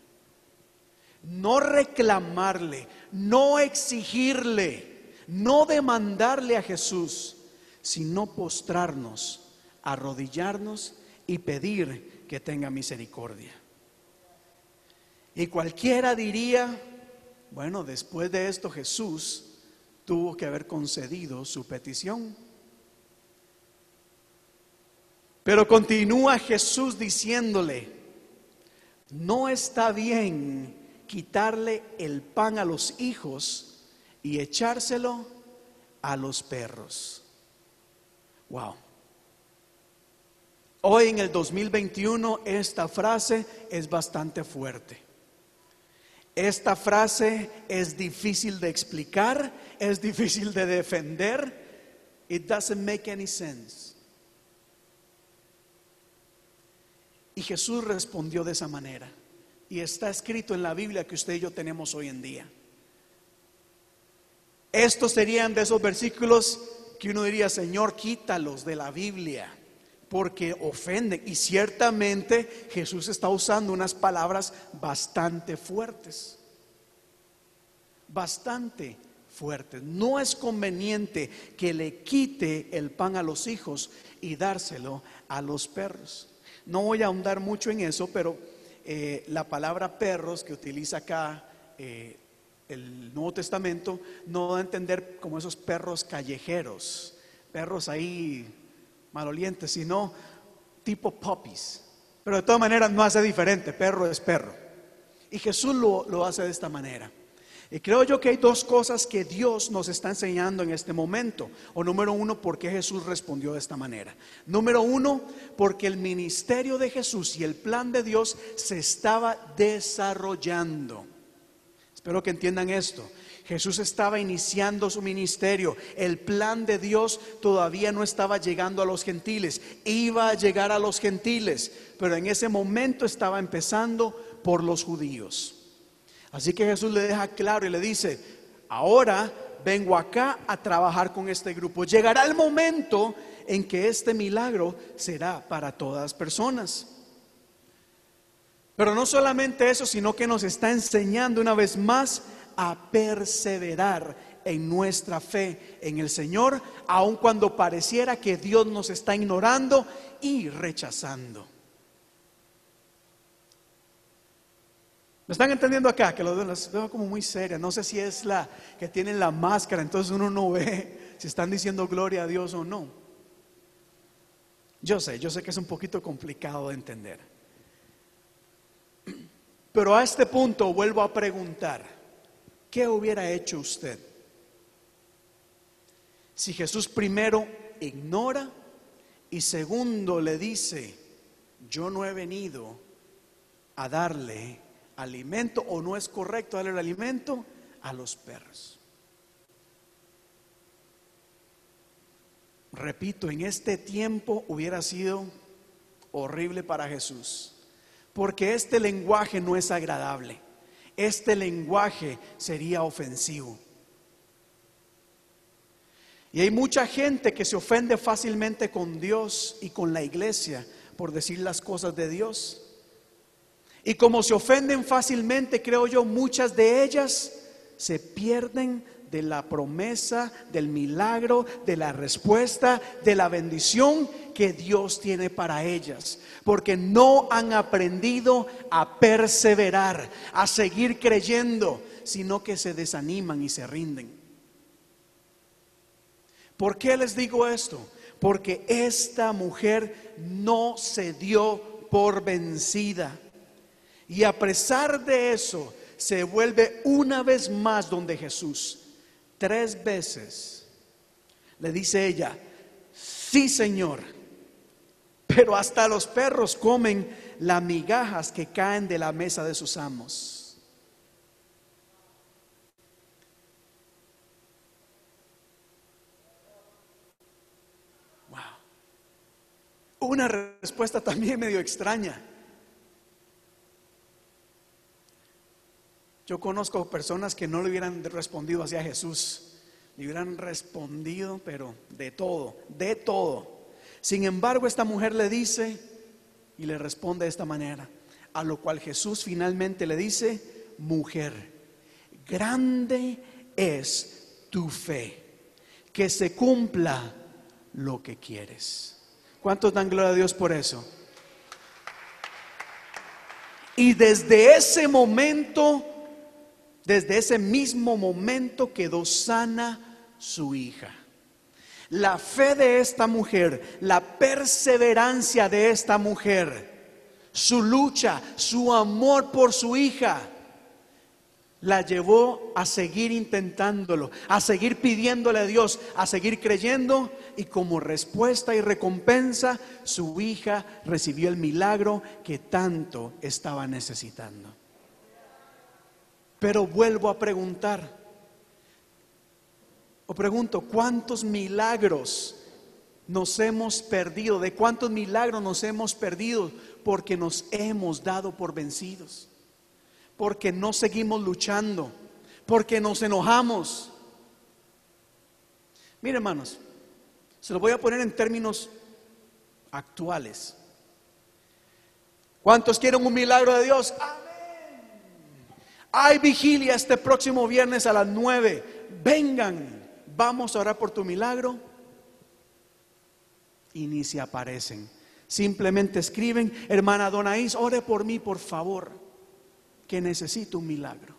No reclamarle, no exigirle, no demandarle a Jesús, sino postrarnos, arrodillarnos y pedir que tenga misericordia. Y cualquiera diría, bueno, después de esto Jesús tuvo que haber concedido su petición. Pero continúa Jesús diciéndole, no está bien quitarle el pan a los hijos y echárselo a los perros. Wow. Hoy en el 2021 esta frase es bastante fuerte. Esta frase es difícil de explicar, es difícil de defender. It doesn't make any sense. Y Jesús respondió de esa manera. Y está escrito en la Biblia que usted y yo tenemos hoy en día. Estos serían de esos versículos que uno diría, Señor, quítalos de la Biblia, porque ofenden. Y ciertamente Jesús está usando unas palabras bastante fuertes. Bastante fuertes. No es conveniente que le quite el pan a los hijos y dárselo a los perros. No voy a ahondar mucho en eso, pero eh, la palabra perros que utiliza acá eh, el Nuevo Testamento no da a entender como esos perros callejeros, perros ahí malolientes, sino tipo puppies. Pero de todas maneras no hace diferente, perro es perro. Y Jesús lo, lo hace de esta manera. Y creo yo que hay dos cosas que Dios nos está enseñando en este momento. O número uno, ¿por qué Jesús respondió de esta manera? Número uno, porque el ministerio de Jesús y el plan de Dios se estaba desarrollando. Espero que entiendan esto. Jesús estaba iniciando su ministerio. El plan de Dios todavía no estaba llegando a los gentiles. Iba a llegar a los gentiles, pero en ese momento estaba empezando por los judíos. Así que Jesús le deja claro y le dice, ahora vengo acá a trabajar con este grupo. Llegará el momento en que este milagro será para todas las personas. Pero no solamente eso, sino que nos está enseñando una vez más a perseverar en nuestra fe en el Señor, aun cuando pareciera que Dios nos está ignorando y rechazando. ¿Me están entendiendo acá? Que los veo como muy seria. No sé si es la que tienen la máscara, entonces uno no ve si están diciendo gloria a Dios o no. Yo sé, yo sé que es un poquito complicado de entender. Pero a este punto vuelvo a preguntar, ¿qué hubiera hecho usted? Si Jesús primero ignora y segundo le dice, yo no he venido a darle alimento o no es correcto darle el alimento a los perros. Repito, en este tiempo hubiera sido horrible para Jesús, porque este lenguaje no es agradable, este lenguaje sería ofensivo. Y hay mucha gente que se ofende fácilmente con Dios y con la iglesia por decir las cosas de Dios. Y como se ofenden fácilmente, creo yo, muchas de ellas se pierden de la promesa, del milagro, de la respuesta, de la bendición que Dios tiene para ellas. Porque no han aprendido a perseverar, a seguir creyendo, sino que se desaniman y se rinden. ¿Por qué les digo esto? Porque esta mujer no se dio por vencida. Y a pesar de eso, se vuelve una vez más donde Jesús. Tres veces le dice ella, sí Señor, pero hasta los perros comen las migajas que caen de la mesa de sus amos. Wow. Una respuesta también medio extraña. Yo conozco personas que no le hubieran respondido hacia Jesús, le hubieran respondido, pero de todo, de todo. Sin embargo, esta mujer le dice y le responde de esta manera, a lo cual Jesús finalmente le dice, mujer, grande es tu fe, que se cumpla lo que quieres. ¿Cuántos dan gloria a Dios por eso? Y desde ese momento desde ese mismo momento quedó sana su hija. La fe de esta mujer, la perseverancia de esta mujer, su lucha, su amor por su hija, la llevó a seguir intentándolo, a seguir pidiéndole a Dios, a seguir creyendo y como respuesta y recompensa su hija recibió el milagro que tanto estaba necesitando. Pero vuelvo a preguntar, o pregunto, ¿cuántos milagros nos hemos perdido? ¿De cuántos milagros nos hemos perdido? Porque nos hemos dado por vencidos, porque no seguimos luchando, porque nos enojamos. Mire hermanos, se lo voy a poner en términos actuales. ¿Cuántos quieren un milagro de Dios? Hay vigilia este próximo viernes a las 9. Vengan, vamos a orar por tu milagro. Y ni se aparecen. Simplemente escriben, hermana Donaís, ore por mí, por favor, que necesito un milagro.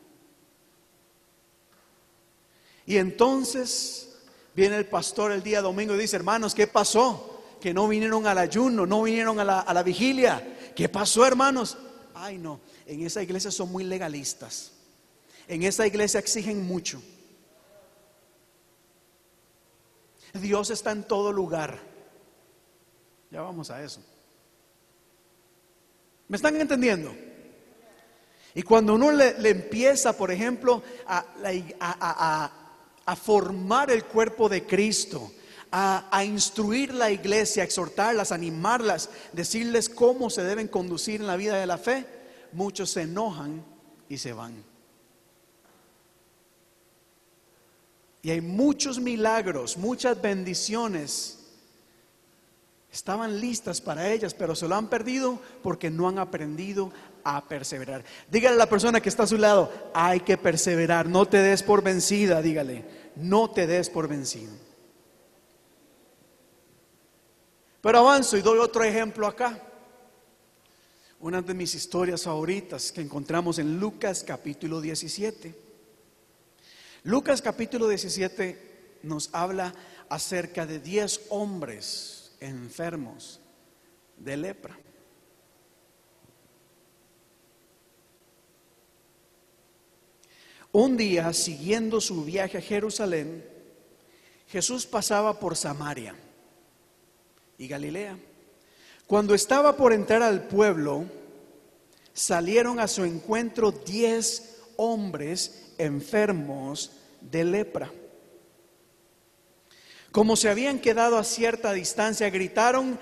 Y entonces viene el pastor el día domingo y dice, hermanos, ¿qué pasó? Que no vinieron al ayuno, no vinieron a la, a la vigilia. ¿Qué pasó, hermanos? Ay, no, en esa iglesia son muy legalistas. En esa iglesia exigen mucho. Dios está en todo lugar. Ya vamos a eso. ¿Me están entendiendo? Y cuando uno le, empieza, por ejemplo, a, a, formar el cuerpo de Cristo, a, instruir la iglesia, a exhortarlas, animarlas, decirles cómo se deben conducir en la vida de la fe, muchos se enojan y se van. Y hay muchos milagros, muchas bendiciones. Estaban listas para ellas, pero se lo han perdido porque no han aprendido a perseverar. Dígale a la persona que está a su lado, hay que perseverar, no te des por vencida, dígale, no te des por vencido. Pero avanzo y doy otro ejemplo acá. Una de mis historias favoritas que encontramos en Lucas capítulo 17. Lucas capítulo 17 nos habla acerca de 10 hombres enfermos de lepra. Un día, siguiendo su viaje a Jerusalén, Jesús pasaba por Samaria y Galilea. Cuando estaba por entrar al pueblo, salieron a su encuentro diez hombres enfermos de lepra. Como se habían quedado a cierta distancia, gritaron,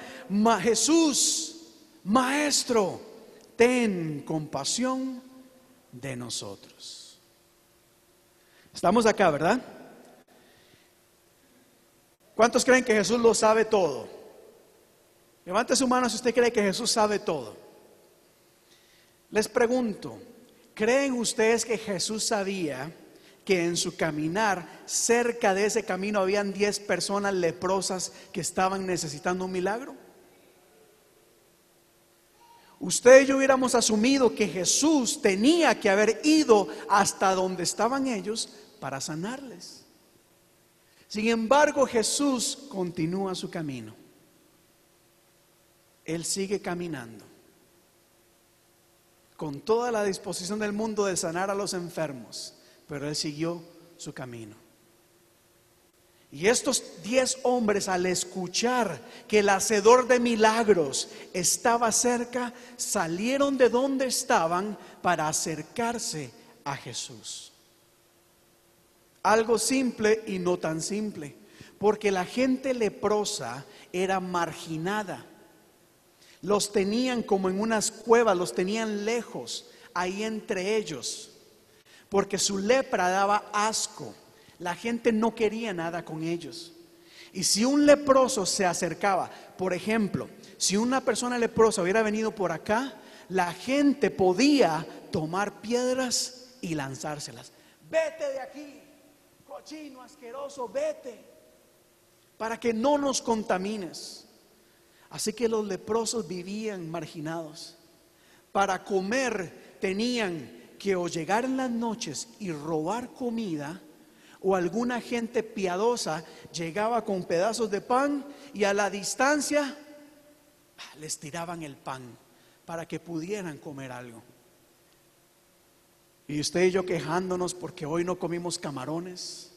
Jesús, Maestro, ten compasión de nosotros. Estamos acá, ¿verdad? ¿Cuántos creen que Jesús lo sabe todo? Levante su mano si usted cree que Jesús sabe todo. Les pregunto, ¿creen ustedes que Jesús sabía que en su caminar, cerca de ese camino, habían 10 personas leprosas que estaban necesitando un milagro? Usted y yo hubiéramos asumido que Jesús tenía que haber ido hasta donde estaban ellos para sanarles. Sin embargo, Jesús continúa su camino. Él sigue caminando con toda la disposición del mundo de sanar a los enfermos, pero él siguió su camino. Y estos diez hombres al escuchar que el hacedor de milagros estaba cerca, salieron de donde estaban para acercarse a Jesús. Algo simple y no tan simple, porque la gente leprosa era marginada. Los tenían como en unas cuevas, los tenían lejos, ahí entre ellos, porque su lepra daba asco. La gente no quería nada con ellos. Y si un leproso se acercaba, por ejemplo, si una persona leprosa hubiera venido por acá, la gente podía tomar piedras y lanzárselas. Vete de aquí, cochino, asqueroso, vete, para que no nos contamines. Así que los leprosos vivían marginados. Para comer tenían que o llegar en las noches y robar comida, o alguna gente piadosa llegaba con pedazos de pan y a la distancia ah, les tiraban el pan para que pudieran comer algo. Y usted y yo quejándonos porque hoy no comimos camarones,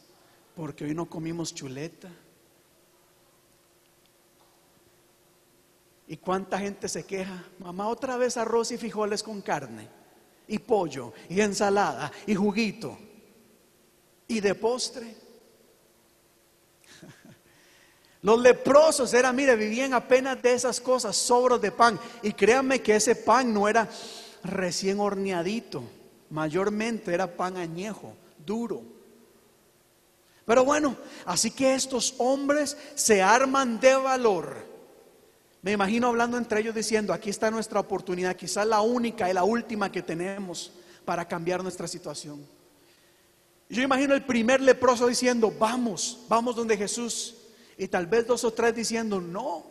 porque hoy no comimos chuleta. ¿Y cuánta gente se queja? Mamá, otra vez arroz y frijoles con carne, y pollo, y ensalada, y juguito. Y de postre. Los leprosos eran, mire, vivían apenas de esas cosas, sobros de pan. Y créanme que ese pan no era recién horneadito, mayormente era pan añejo, duro. Pero bueno, así que estos hombres se arman de valor. Me imagino hablando entre ellos diciendo, aquí está nuestra oportunidad, quizás la única y la última que tenemos para cambiar nuestra situación. Yo imagino el primer leproso diciendo, vamos, vamos donde Jesús. Y tal vez dos o tres diciendo, no.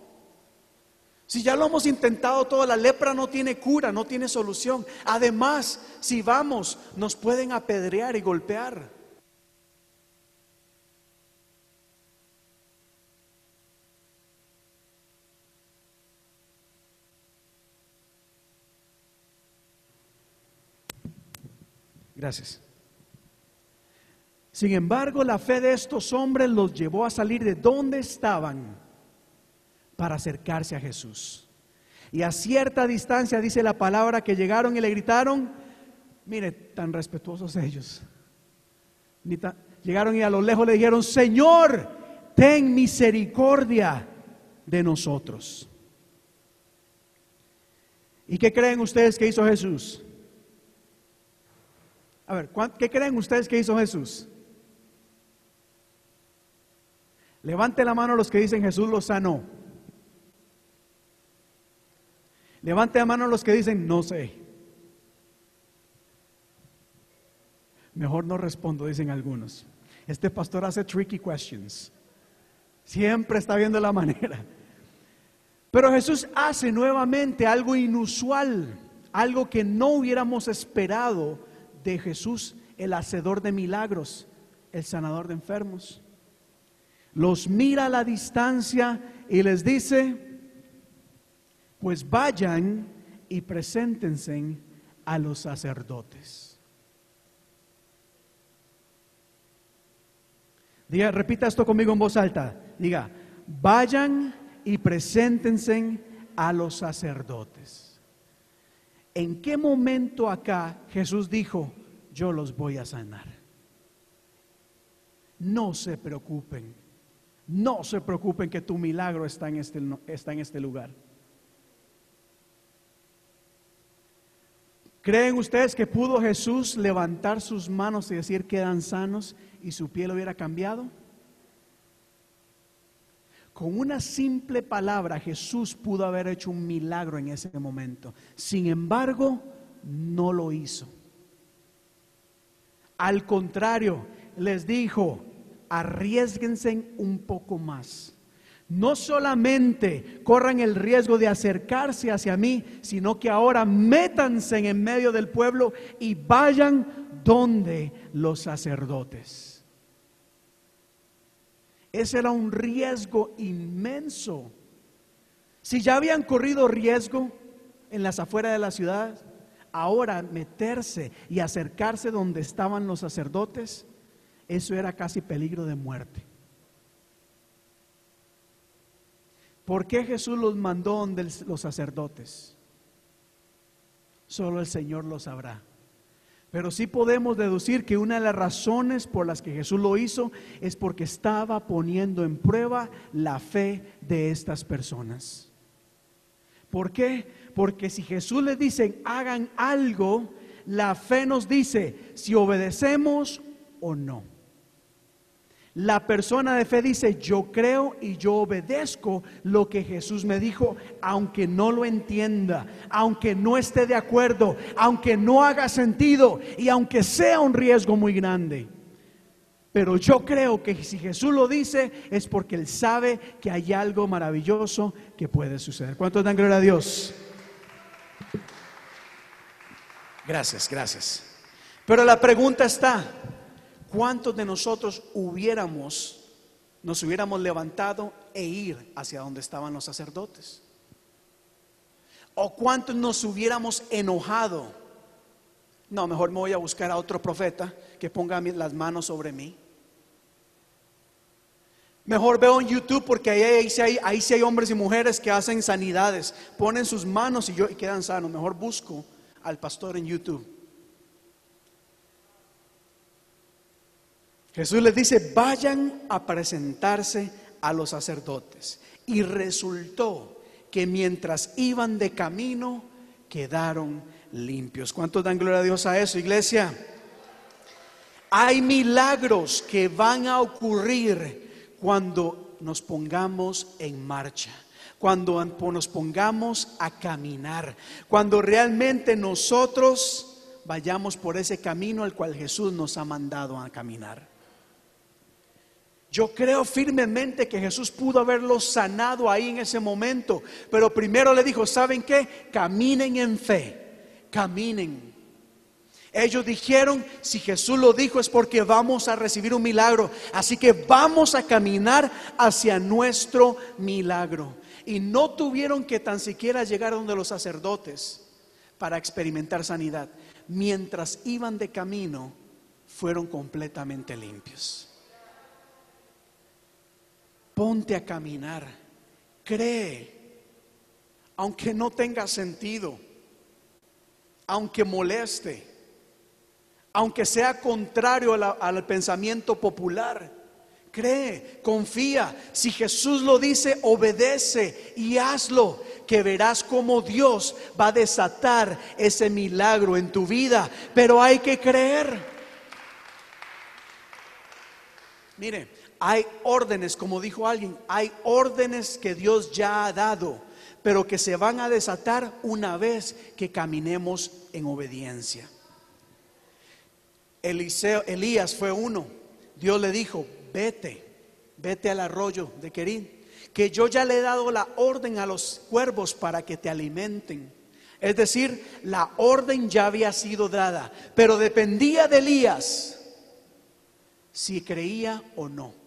Si ya lo hemos intentado todo, la lepra no tiene cura, no tiene solución. Además, si vamos, nos pueden apedrear y golpear. Gracias. Sin embargo, la fe de estos hombres los llevó a salir de donde estaban para acercarse a Jesús. Y a cierta distancia dice la palabra que llegaron y le gritaron, mire, tan respetuosos ellos. llegaron y a lo lejos le dijeron, Señor, ten misericordia de nosotros. ¿Y qué creen ustedes que hizo Jesús? A ver, ¿qué creen ustedes que hizo Jesús? Levante la mano los que dicen Jesús los sanó. Levante la mano los que dicen no sé. Mejor no respondo, dicen algunos. Este pastor hace tricky questions. Siempre está viendo la manera. Pero Jesús hace nuevamente algo inusual, algo que no hubiéramos esperado de Jesús, el hacedor de milagros, el sanador de enfermos los mira a la distancia y les dice, pues vayan y preséntense a los sacerdotes. Diga, repita esto conmigo en voz alta. Diga, vayan y preséntense a los sacerdotes. ¿En qué momento acá Jesús dijo, yo los voy a sanar? No se preocupen no se preocupen que tu milagro está en este, este lugar. ¿Creen ustedes que pudo Jesús levantar sus manos y decir quedan sanos y su piel hubiera cambiado? Con una simple palabra Jesús pudo haber hecho un milagro en ese momento. Sin embargo, no lo hizo. Al contrario, les dijo, arriesguense un poco más. No solamente corran el riesgo de acercarse hacia mí, sino que ahora métanse en medio del pueblo y vayan donde los sacerdotes. Ese era un riesgo inmenso. Si ya habían corrido riesgo en las afueras de la ciudad, ahora meterse y acercarse donde estaban los sacerdotes, eso era casi peligro de muerte. ¿Por qué Jesús los mandó donde los sacerdotes? Solo el Señor lo sabrá. Pero sí podemos deducir que una de las razones por las que Jesús lo hizo es porque estaba poniendo en prueba la fe de estas personas. ¿Por qué? Porque si Jesús les dice hagan algo, la fe nos dice si obedecemos o no. La persona de fe dice, yo creo y yo obedezco lo que Jesús me dijo, aunque no lo entienda, aunque no esté de acuerdo, aunque no haga sentido y aunque sea un riesgo muy grande. Pero yo creo que si Jesús lo dice es porque Él sabe que hay algo maravilloso que puede suceder. ¿Cuántos dan gloria a Dios? Gracias, gracias. Pero la pregunta está, ¿cuántos de nosotros hubiéramos, nos hubiéramos levantado e ir hacia donde estaban los sacerdotes? ¿O cuántos nos hubiéramos enojado? No, mejor me voy a buscar a otro profeta que ponga las manos sobre mí. Mejor veo en YouTube porque ahí, ahí, sí hay, ahí hay hombres y mujeres que hacen sanidades, ponen sus manos y, yo, y quedan sanos. Mejor busco al pastor en YouTube. Jesús les dice, vayan a presentarse a los sacerdotes. Y resultó que mientras iban de camino, quedaron limpios. ¿Cuántos dan gloria a Dios a eso, iglesia? Hay milagros que van a ocurrir cuando nos pongamos en marcha cuando nos pongamos a caminar, cuando realmente nosotros vayamos por ese camino al cual Jesús nos ha mandado a caminar. Yo creo firmemente que Jesús pudo haberlo sanado ahí en ese momento, pero primero le dijo, ¿saben qué? Caminen en fe, caminen. Ellos dijeron, si Jesús lo dijo es porque vamos a recibir un milagro, así que vamos a caminar hacia nuestro milagro y no tuvieron que tan siquiera llegar donde los sacerdotes para experimentar sanidad. Mientras iban de camino, fueron completamente limpios. Ponte a caminar, cree, aunque no tenga sentido, aunque moleste, aunque sea contrario al pensamiento popular Cree, confía. Si Jesús lo dice, obedece y hazlo, que verás cómo Dios va a desatar ese milagro en tu vida. Pero hay que creer. Mire, hay órdenes, como dijo alguien, hay órdenes que Dios ya ha dado, pero que se van a desatar una vez que caminemos en obediencia. Eliseo, Elías fue uno. Dios le dijo, vete, vete al arroyo de Querín, que yo ya le he dado la orden a los cuervos para que te alimenten. Es decir, la orden ya había sido dada, pero dependía de Elías si creía o no.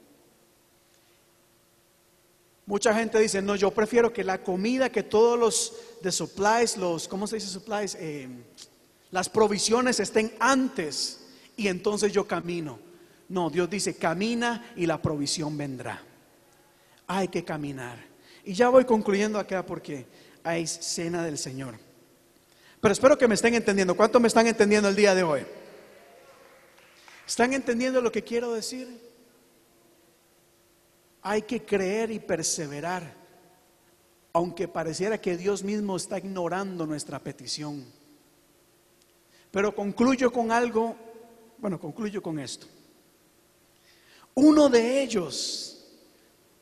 Mucha gente dice, no, yo prefiero que la comida, que todos los de supplies, los, ¿cómo se dice supplies? Eh, las provisiones estén antes y entonces yo camino. No, Dios dice, camina y la provisión vendrá. Hay que caminar. Y ya voy concluyendo acá porque hay cena del Señor. Pero espero que me estén entendiendo. ¿Cuánto me están entendiendo el día de hoy? ¿Están entendiendo lo que quiero decir? Hay que creer y perseverar, aunque pareciera que Dios mismo está ignorando nuestra petición. Pero concluyo con algo, bueno, concluyo con esto. Uno de ellos,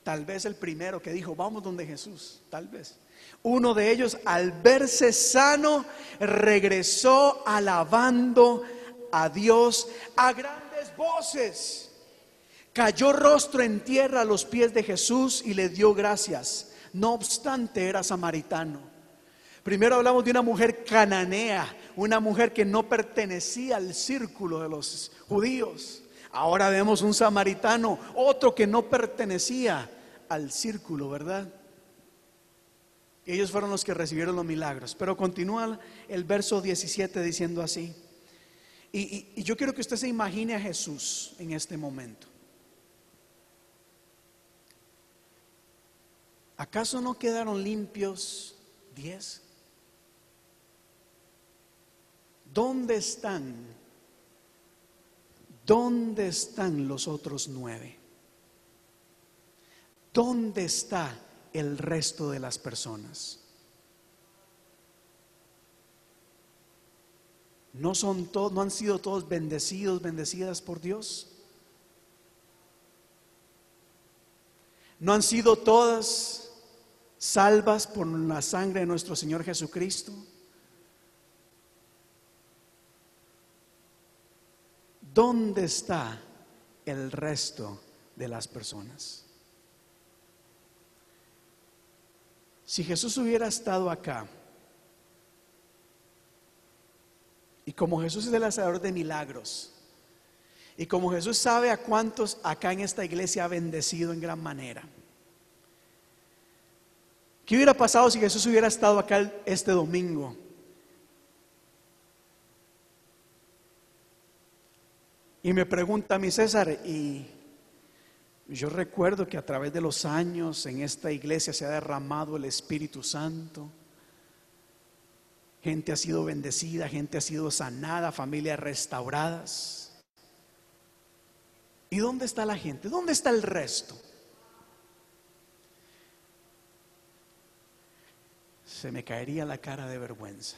tal vez el primero que dijo, vamos donde Jesús, tal vez, Uno de ellos, al verse sano, regresó alabando a Dios a grandes voces. Cayó rostro en tierra a los pies de Jesús y le dio gracias. No obstante, era samaritano. Primero hablamos de una mujer cananea, una mujer que no pertenecía al círculo de los judíos. Ahora vemos un samaritano, otro que no pertenecía al círculo, ¿verdad? Ellos fueron los que recibieron los milagros. Pero continúa el verso 17 diciendo así. Y, y- y yo quiero que usted se imagine a Jesús en este momento. ¿Acaso no quedaron limpios diez? ¿Dónde están? ¿Dónde están los otros nueve? ¿Dónde está el resto de las personas? ¿No son todos, no han sido todos bendecidos, bendecidas por Dios? ¿No han sido todas salvas por la sangre de nuestro Señor Jesucristo? ¿Dónde está el resto de las personas? Si Jesús hubiera estado acá, y como Jesús es el hacedor de milagros, y como Jesús sabe a cuántos acá en esta iglesia ha bendecido en gran manera, ¿qué hubiera pasado si Jesús hubiera estado acá este domingo? Y me pregunta mi César, y yo recuerdo que a través de los años en esta iglesia se ha derramado el Espíritu Santo. Gente ha sido bendecida, gente ha sido sanada, familias restauradas. ¿Y dónde está la gente? ¿Dónde está el resto? Se me caería la cara de vergüenza.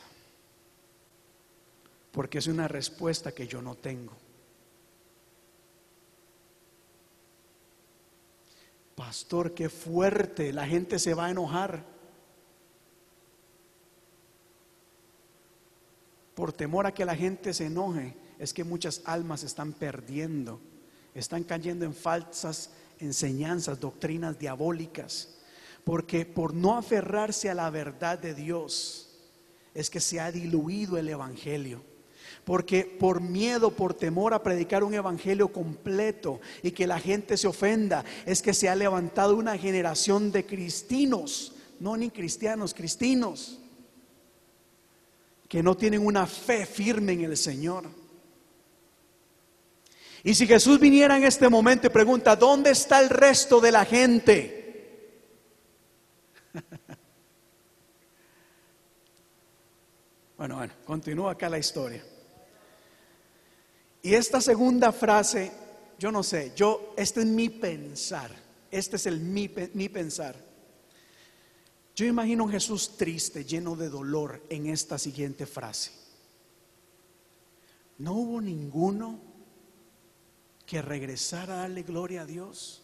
Porque es una respuesta que yo no tengo. Pastor, qué fuerte, la gente se va a enojar. Por temor a que la gente se enoje, es que muchas almas están perdiendo, están cayendo en falsas enseñanzas, doctrinas diabólicas, porque por no aferrarse a la verdad de Dios, es que se ha diluido el Evangelio. Porque por miedo, por temor a predicar un evangelio completo y que la gente se ofenda, es que se ha levantado una generación de cristinos, no ni cristianos, cristinos, que no tienen una fe firme en el Señor. Y si Jesús viniera en este momento y pregunta, ¿dónde está el resto de la gente? Bueno, bueno, continúa acá la historia. Y esta segunda frase, yo no sé, yo, este es mi pensar, este es el mi, mi pensar. Yo imagino a Jesús triste, lleno de dolor en esta siguiente frase. No hubo ninguno que regresara a darle gloria a Dios.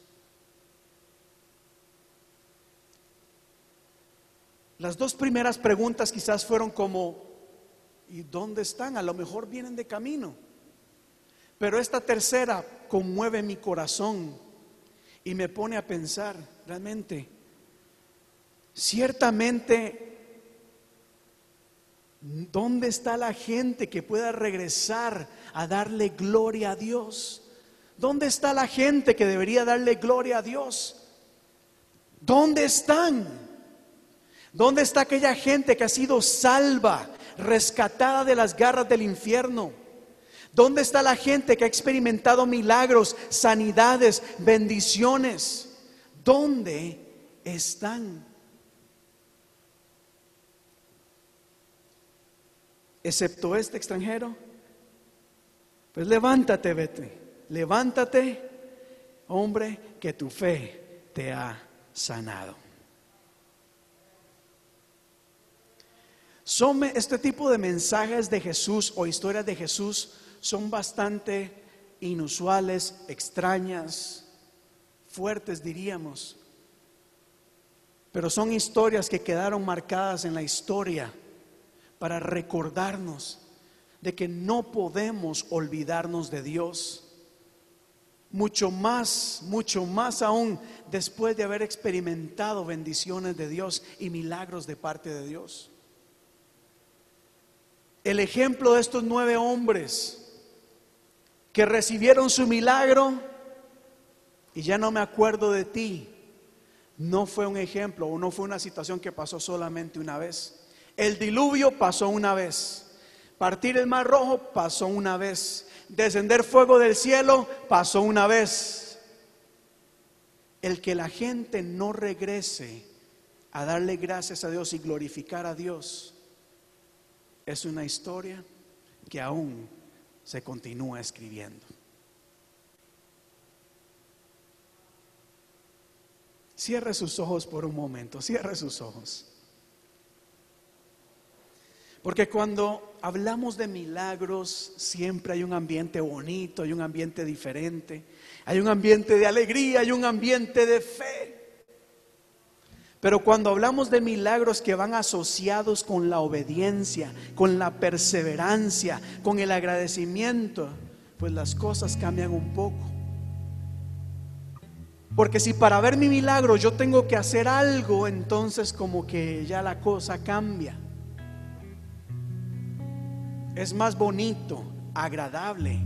Las dos primeras preguntas quizás fueron como, ¿y dónde están? A lo mejor vienen de camino. Pero esta tercera conmueve mi corazón y me pone a pensar, realmente, ciertamente, ¿dónde está la gente que pueda regresar a darle gloria a Dios? ¿Dónde está la gente que debería darle gloria a Dios? ¿Dónde están? ¿Dónde está aquella gente que ha sido salva, rescatada de las garras del infierno? ¿Dónde está la gente que ha experimentado milagros, sanidades, bendiciones? ¿Dónde están? Excepto este extranjero. Pues levántate, vete. Levántate, hombre, que tu fe te ha sanado. Son este tipo de mensajes de Jesús o historias de Jesús son bastante inusuales, extrañas, fuertes diríamos. Pero son historias que quedaron marcadas en la historia para recordarnos de que no podemos olvidarnos de Dios. Mucho más, mucho más aún después de haber experimentado bendiciones de Dios y milagros de parte de Dios. El ejemplo de estos nueve hombres que recibieron su milagro y ya no me acuerdo de ti, no fue un ejemplo o no fue una situación que pasó solamente una vez. El diluvio pasó una vez. Partir el mar rojo pasó una vez. Descender fuego del cielo pasó una vez. El que la gente no regrese a darle gracias a Dios y glorificar a Dios es una historia que aún se continúa escribiendo. Cierre sus ojos por un momento, cierre sus ojos. Porque cuando hablamos de milagros, siempre hay un ambiente bonito, hay un ambiente diferente, hay un ambiente de alegría, hay un ambiente de fe. Pero cuando hablamos de milagros que van asociados con la obediencia, con la perseverancia, con el agradecimiento, pues las cosas cambian un poco. Porque si para ver mi milagro yo tengo que hacer algo, entonces como que ya la cosa cambia. Es más bonito, agradable,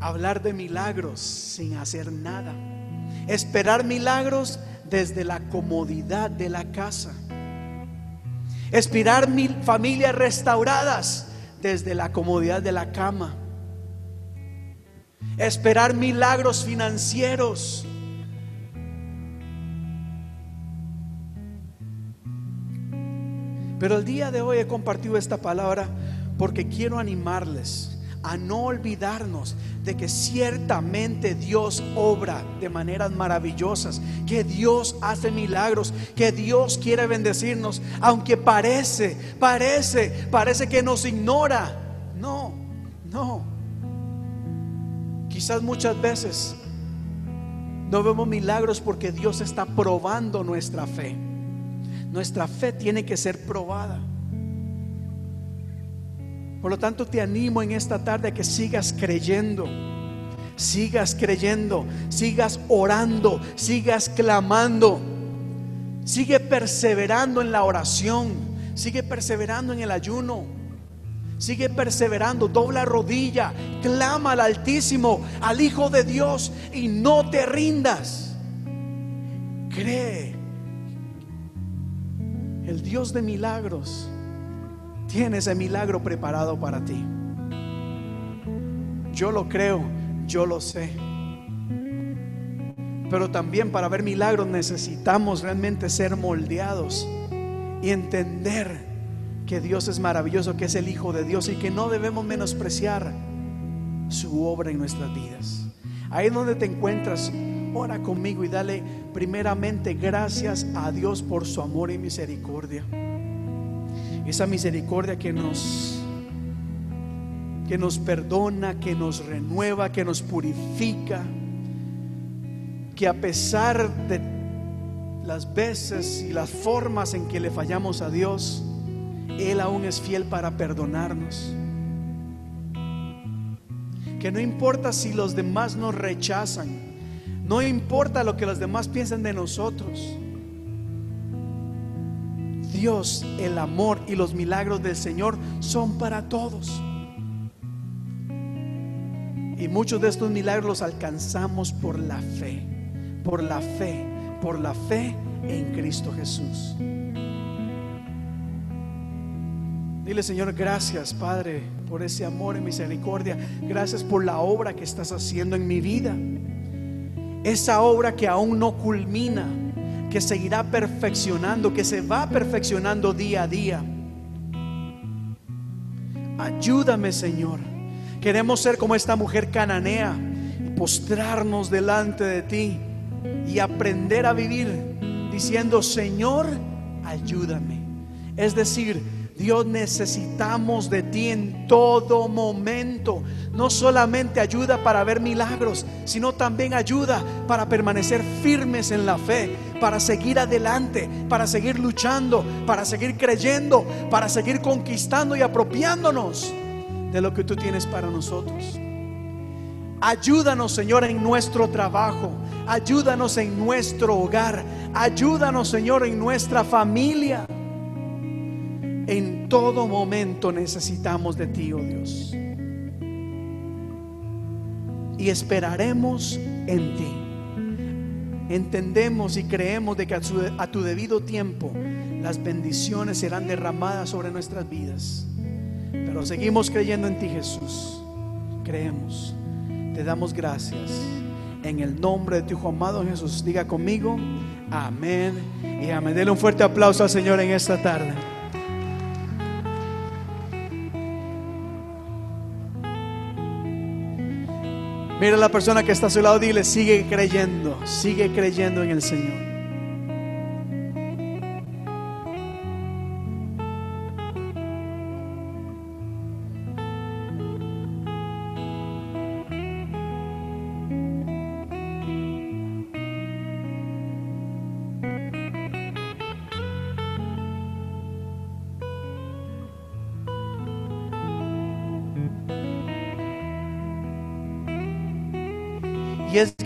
hablar de milagros sin hacer nada. Esperar milagros desde la comodidad de la casa. Esperar mil familias restauradas desde la comodidad de la cama. Esperar milagros financieros. Pero el día de hoy he compartido esta palabra porque quiero animarles a no olvidarnos de que ciertamente Dios obra de maneras maravillosas, que Dios hace milagros, que Dios quiere bendecirnos, aunque parece, parece, parece que nos ignora. No, no. Quizás muchas veces no vemos milagros porque Dios está probando nuestra fe. Nuestra fe tiene que ser probada. Por lo tanto, te animo en esta tarde a que sigas creyendo. Sigas creyendo, sigas orando, sigas clamando. Sigue perseverando en la oración, sigue perseverando en el ayuno. Sigue perseverando, dobla rodilla, clama al Altísimo, al Hijo de Dios y no te rindas. Cree. El Dios de milagros tiene ese milagro preparado para ti. Yo lo creo, yo lo sé. Pero también para ver milagros necesitamos realmente ser moldeados y entender que Dios es maravilloso, que es el Hijo de Dios y que no debemos menospreciar su obra en nuestras vidas. Ahí donde te encuentras, ora conmigo y dale primeramente gracias a Dios por su amor y misericordia esa misericordia que nos que nos perdona, que nos renueva, que nos purifica, que a pesar de las veces y las formas en que le fallamos a Dios, Él aún es fiel para perdonarnos. Que no importa si los demás nos rechazan, no importa lo que los demás piensen de nosotros. Dios, el amor y los milagros del Señor son para todos. Y muchos de estos milagros los alcanzamos por la fe, por la fe, por la fe en Cristo Jesús. Dile Señor, gracias Padre por ese amor y misericordia. Gracias por la obra que estás haciendo en mi vida. Esa obra que aún no culmina que seguirá perfeccionando, que se va perfeccionando día a día. Ayúdame, Señor. Queremos ser como esta mujer cananea, postrarnos delante de ti y aprender a vivir diciendo, Señor, ayúdame. Es decir, Dios necesitamos de ti en todo momento. No solamente ayuda para ver milagros, sino también ayuda para permanecer firmes en la fe, para seguir adelante, para seguir luchando, para seguir creyendo, para seguir conquistando y apropiándonos de lo que tú tienes para nosotros. Ayúdanos, Señor, en nuestro trabajo. Ayúdanos en nuestro hogar. Ayúdanos, Señor, en nuestra familia. En todo momento necesitamos de ti, oh Dios. Y esperaremos en ti. Entendemos y creemos de que a, tu debido tiempo las bendiciones serán derramadas sobre nuestras vidas. Pero seguimos creyendo en ti, Jesús. Creemos. Te damos gracias. En el nombre de tu Hijo amado Jesús, diga conmigo, amén y amén. Dele un fuerte aplauso al Señor en esta tarde. Mira a la persona que está a su lado, dile, sigue creyendo, sigue creyendo en el Señor.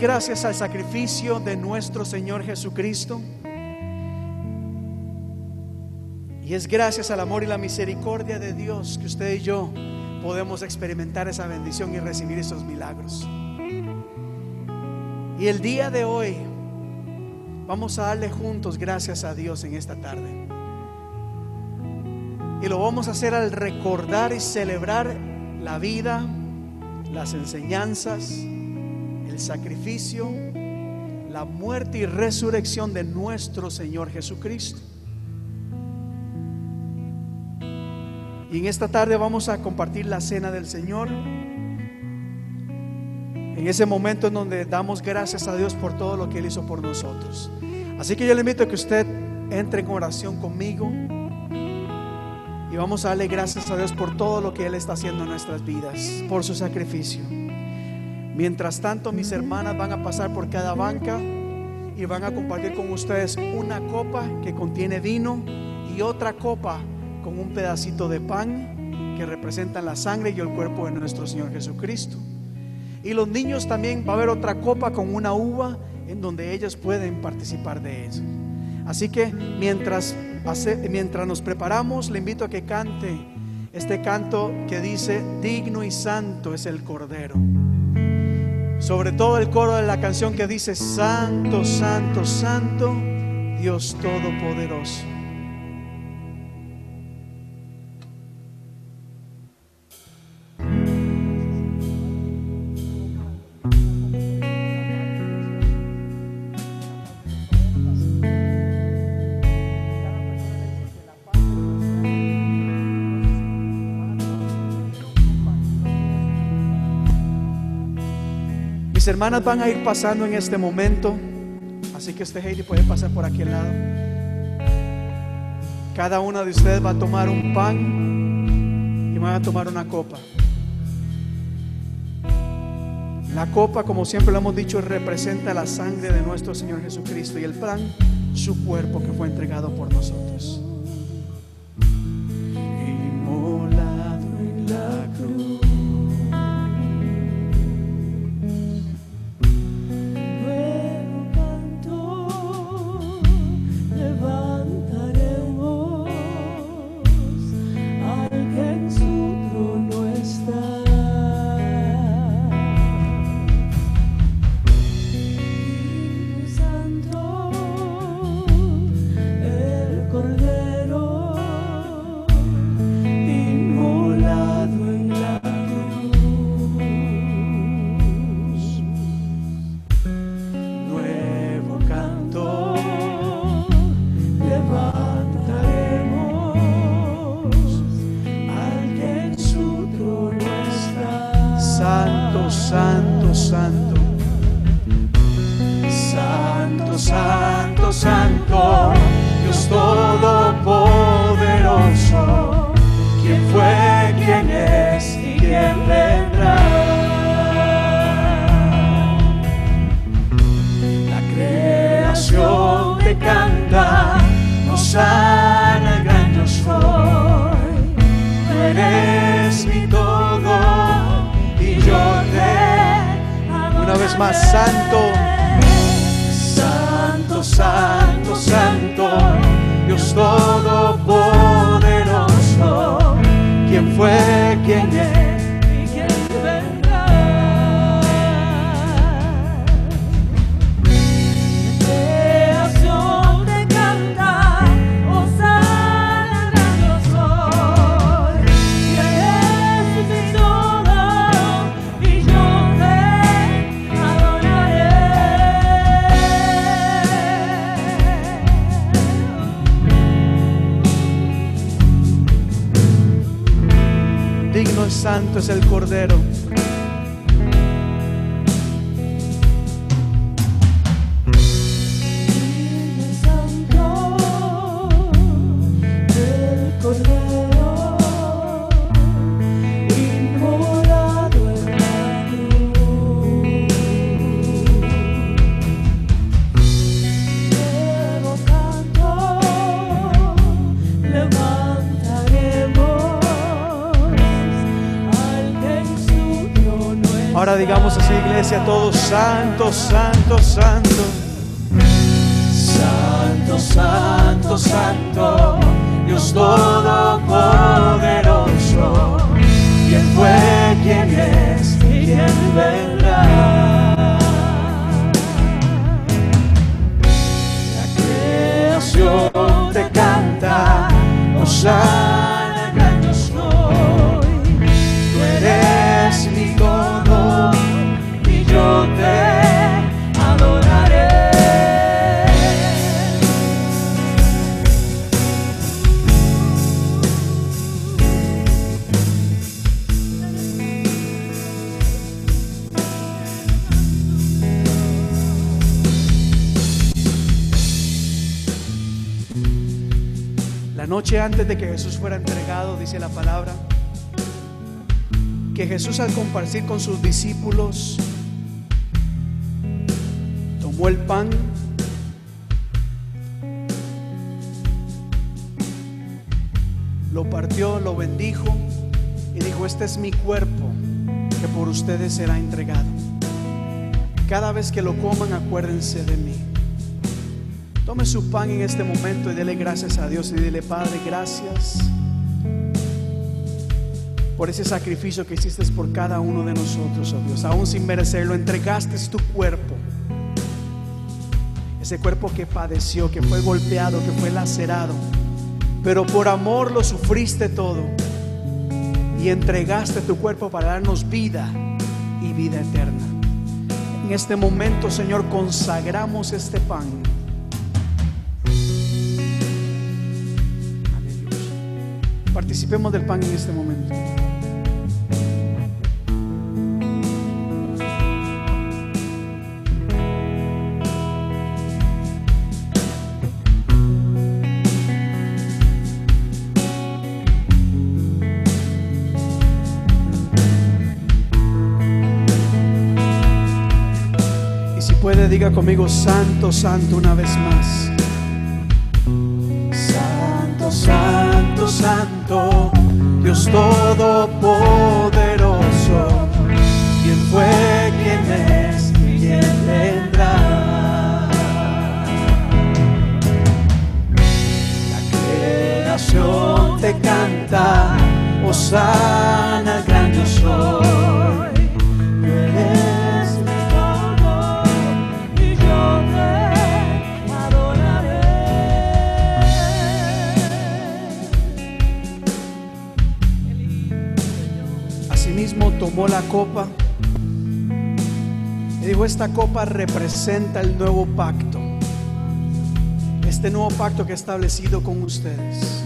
Gracias al sacrificio de nuestro Señor Jesucristo. Y es gracias al amor y la misericordia de Dios que usted y yo podemos experimentar esa bendición y recibir esos milagros. Y el día de hoy vamos a darle juntos gracias a Dios en esta tarde. Y lo vamos a hacer al recordar y celebrar la vida, las enseñanzas, el sacrificio, la muerte y resurrección de nuestro Señor Jesucristo. Y en esta tarde vamos a compartir la cena del Señor. En ese momento en donde damos gracias a Dios por todo lo que Él hizo por nosotros. Así que yo le invito a que usted entre en oración conmigo. Y vamos a darle gracias a Dios por todo lo que Él está haciendo en nuestras vidas, por su sacrificio. Mientras tanto, mis hermanas van a pasar por cada banca y van a compartir con ustedes una copa que contiene vino y otra copa con un pedacito de pan que representan la sangre y el cuerpo de nuestro Señor Jesucristo. Y los niños también va a haber otra copa con una uva en donde ellos pueden participar de eso. Así que mientras, mientras nos preparamos, le invito a que cante este canto que dice, digno y santo es el Cordero. Sobre todo el coro de la canción que dice, Santo, Santo, Santo, Dios Todopoderoso. Hermanas van a ir pasando en este momento, así que este Heidi puede pasar por aquí al lado. Cada una de ustedes va a tomar un pan y van a tomar una copa. La copa, como siempre lo hemos dicho, representa la sangre de nuestro Señor Jesucristo y el pan, su cuerpo que fue entregado por nosotros. Digamos así, iglesia, todos santo, santo, santo. Santo, santo, santo, Dios todopoderoso. ¿Quién fue, quién es y quién vendrá? La creación te canta, Hosanna, antes de que Jesús fuera entregado, dice la palabra, que Jesús al compartir con sus discípulos, tomó el pan, lo partió, lo bendijo y dijo, este es mi cuerpo que por ustedes será entregado. Cada vez que lo coman, acuérdense de mí. Tome su pan en este momento y dele gracias a Dios y dile, Padre, gracias por ese sacrificio que hiciste por cada uno de nosotros, oh Dios. Aún sin merecerlo, entregaste tu cuerpo. Ese cuerpo que padeció, que fue golpeado, que fue lacerado. Pero por amor lo sufriste todo. Y entregaste tu cuerpo para darnos vida y vida eterna. En este momento, Señor, consagramos este pan. Participemos del pan en este momento. Y si puede, diga conmigo, Santo, Santo, una vez más. Dios Todopoderoso. ¿Quién fue, quién es y quién vendrá? La creación te canta, Hosanna, al gran yo soy. Tomó la copa y dijo, esta copa representa el nuevo pacto. Este nuevo pacto que he establecido con ustedes.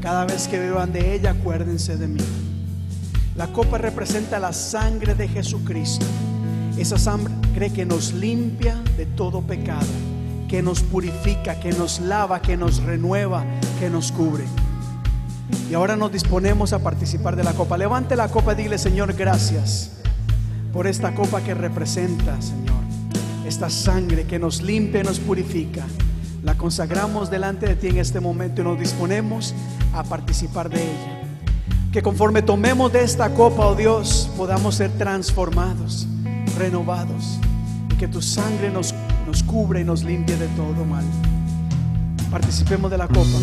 Cada vez que beban de ella, acuérdense de mí. La copa representa la sangre de Jesucristo. Esa sangre que nos limpia de todo pecado, que nos purifica, que nos lava, que nos renueva, que nos cubre. Y ahora nos disponemos a participar de la copa. Levante la copa y dile, Señor, gracias por esta copa que representa, Señor, esta sangre que nos limpia y nos purifica. La consagramos delante de ti en este momento y nos disponemos a participar de ella. Que conforme tomemos de esta copa, oh Dios, podamos ser transformados, renovados y que tu sangre nos, nos cubre y nos limpie de todo mal. Participemos de la copa.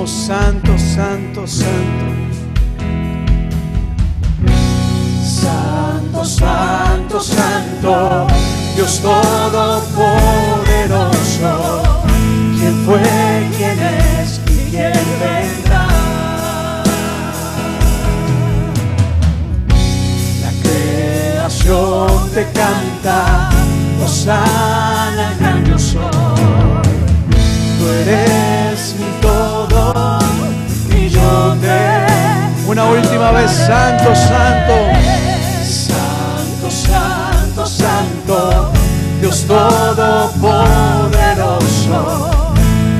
Decimos santo, santo, santo. Santo, santo, santo, Dios todopoderoso. ¿Quién fue, quién es y quién vendrá? La creación te canta, Osana, gran. Tú eres mi todo y yo te. Una última vez, Santo, Santo. Santo, Santo, Santo, Dios Todopoderoso.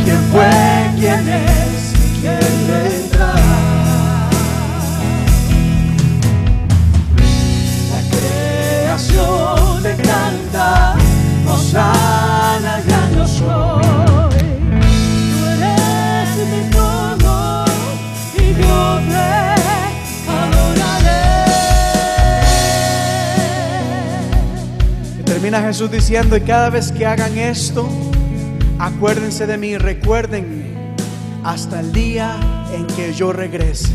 ¿Quién fue, quién es y quién vendrá? La creación te canta, Osana, termina Jesús diciendo, y cada vez que hagan esto, acuérdense de mí, recuérdenme hasta el día en que yo regrese.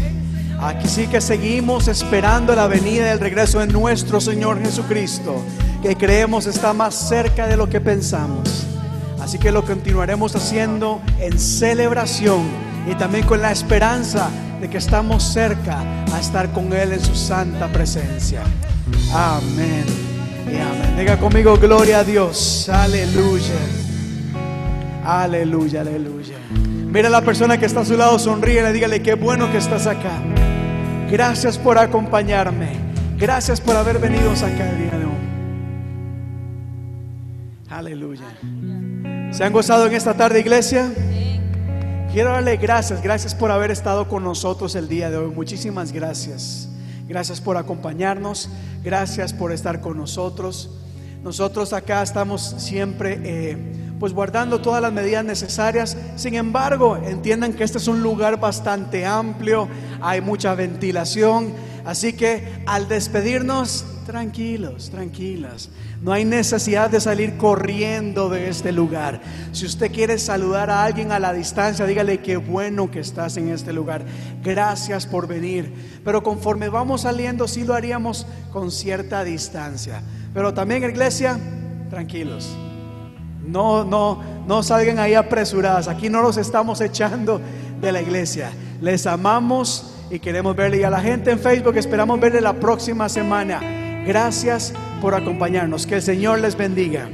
Aquí sí que seguimos esperando la venida y el regreso de nuestro Señor Jesucristo, que creemos está más cerca de lo que pensamos. Así que lo continuaremos haciendo en celebración y también con la esperanza de que estamos cerca a estar con Él en su santa presencia. Amén. Y amén. Diga conmigo, gloria a Dios. Aleluya. Aleluya, aleluya. Mira a la persona que está a su lado, sonríe dígale qué bueno que estás acá. Gracias por acompañarme. Gracias por haber venido acá el día de hoy. Aleluya. ¿Se han gozado en esta tarde, iglesia? Quiero darle gracias, gracias por haber estado con nosotros el día de hoy. Muchísimas gracias. Gracias por acompañarnos, gracias por estar con nosotros. Nosotros acá estamos siempre eh, pues guardando todas las medidas necesarias. Sin embargo, entiendan que este es un lugar bastante amplio, hay mucha ventilación, así que al despedirnos, tranquilos, tranquilas. No hay necesidad de salir corriendo de este lugar. Si usted quiere saludar a alguien a la distancia, dígale qué bueno que estás en este lugar. Gracias por venir. Pero conforme vamos saliendo, sí lo haríamos con cierta distancia. Pero también, iglesia, tranquilos. No, no, no salgan ahí apresuradas. Aquí no los estamos echando de la iglesia. Les amamos y queremos verle. Y a la gente en Facebook esperamos verle la próxima semana. Gracias por acompañarnos. Que el Señor les bendiga.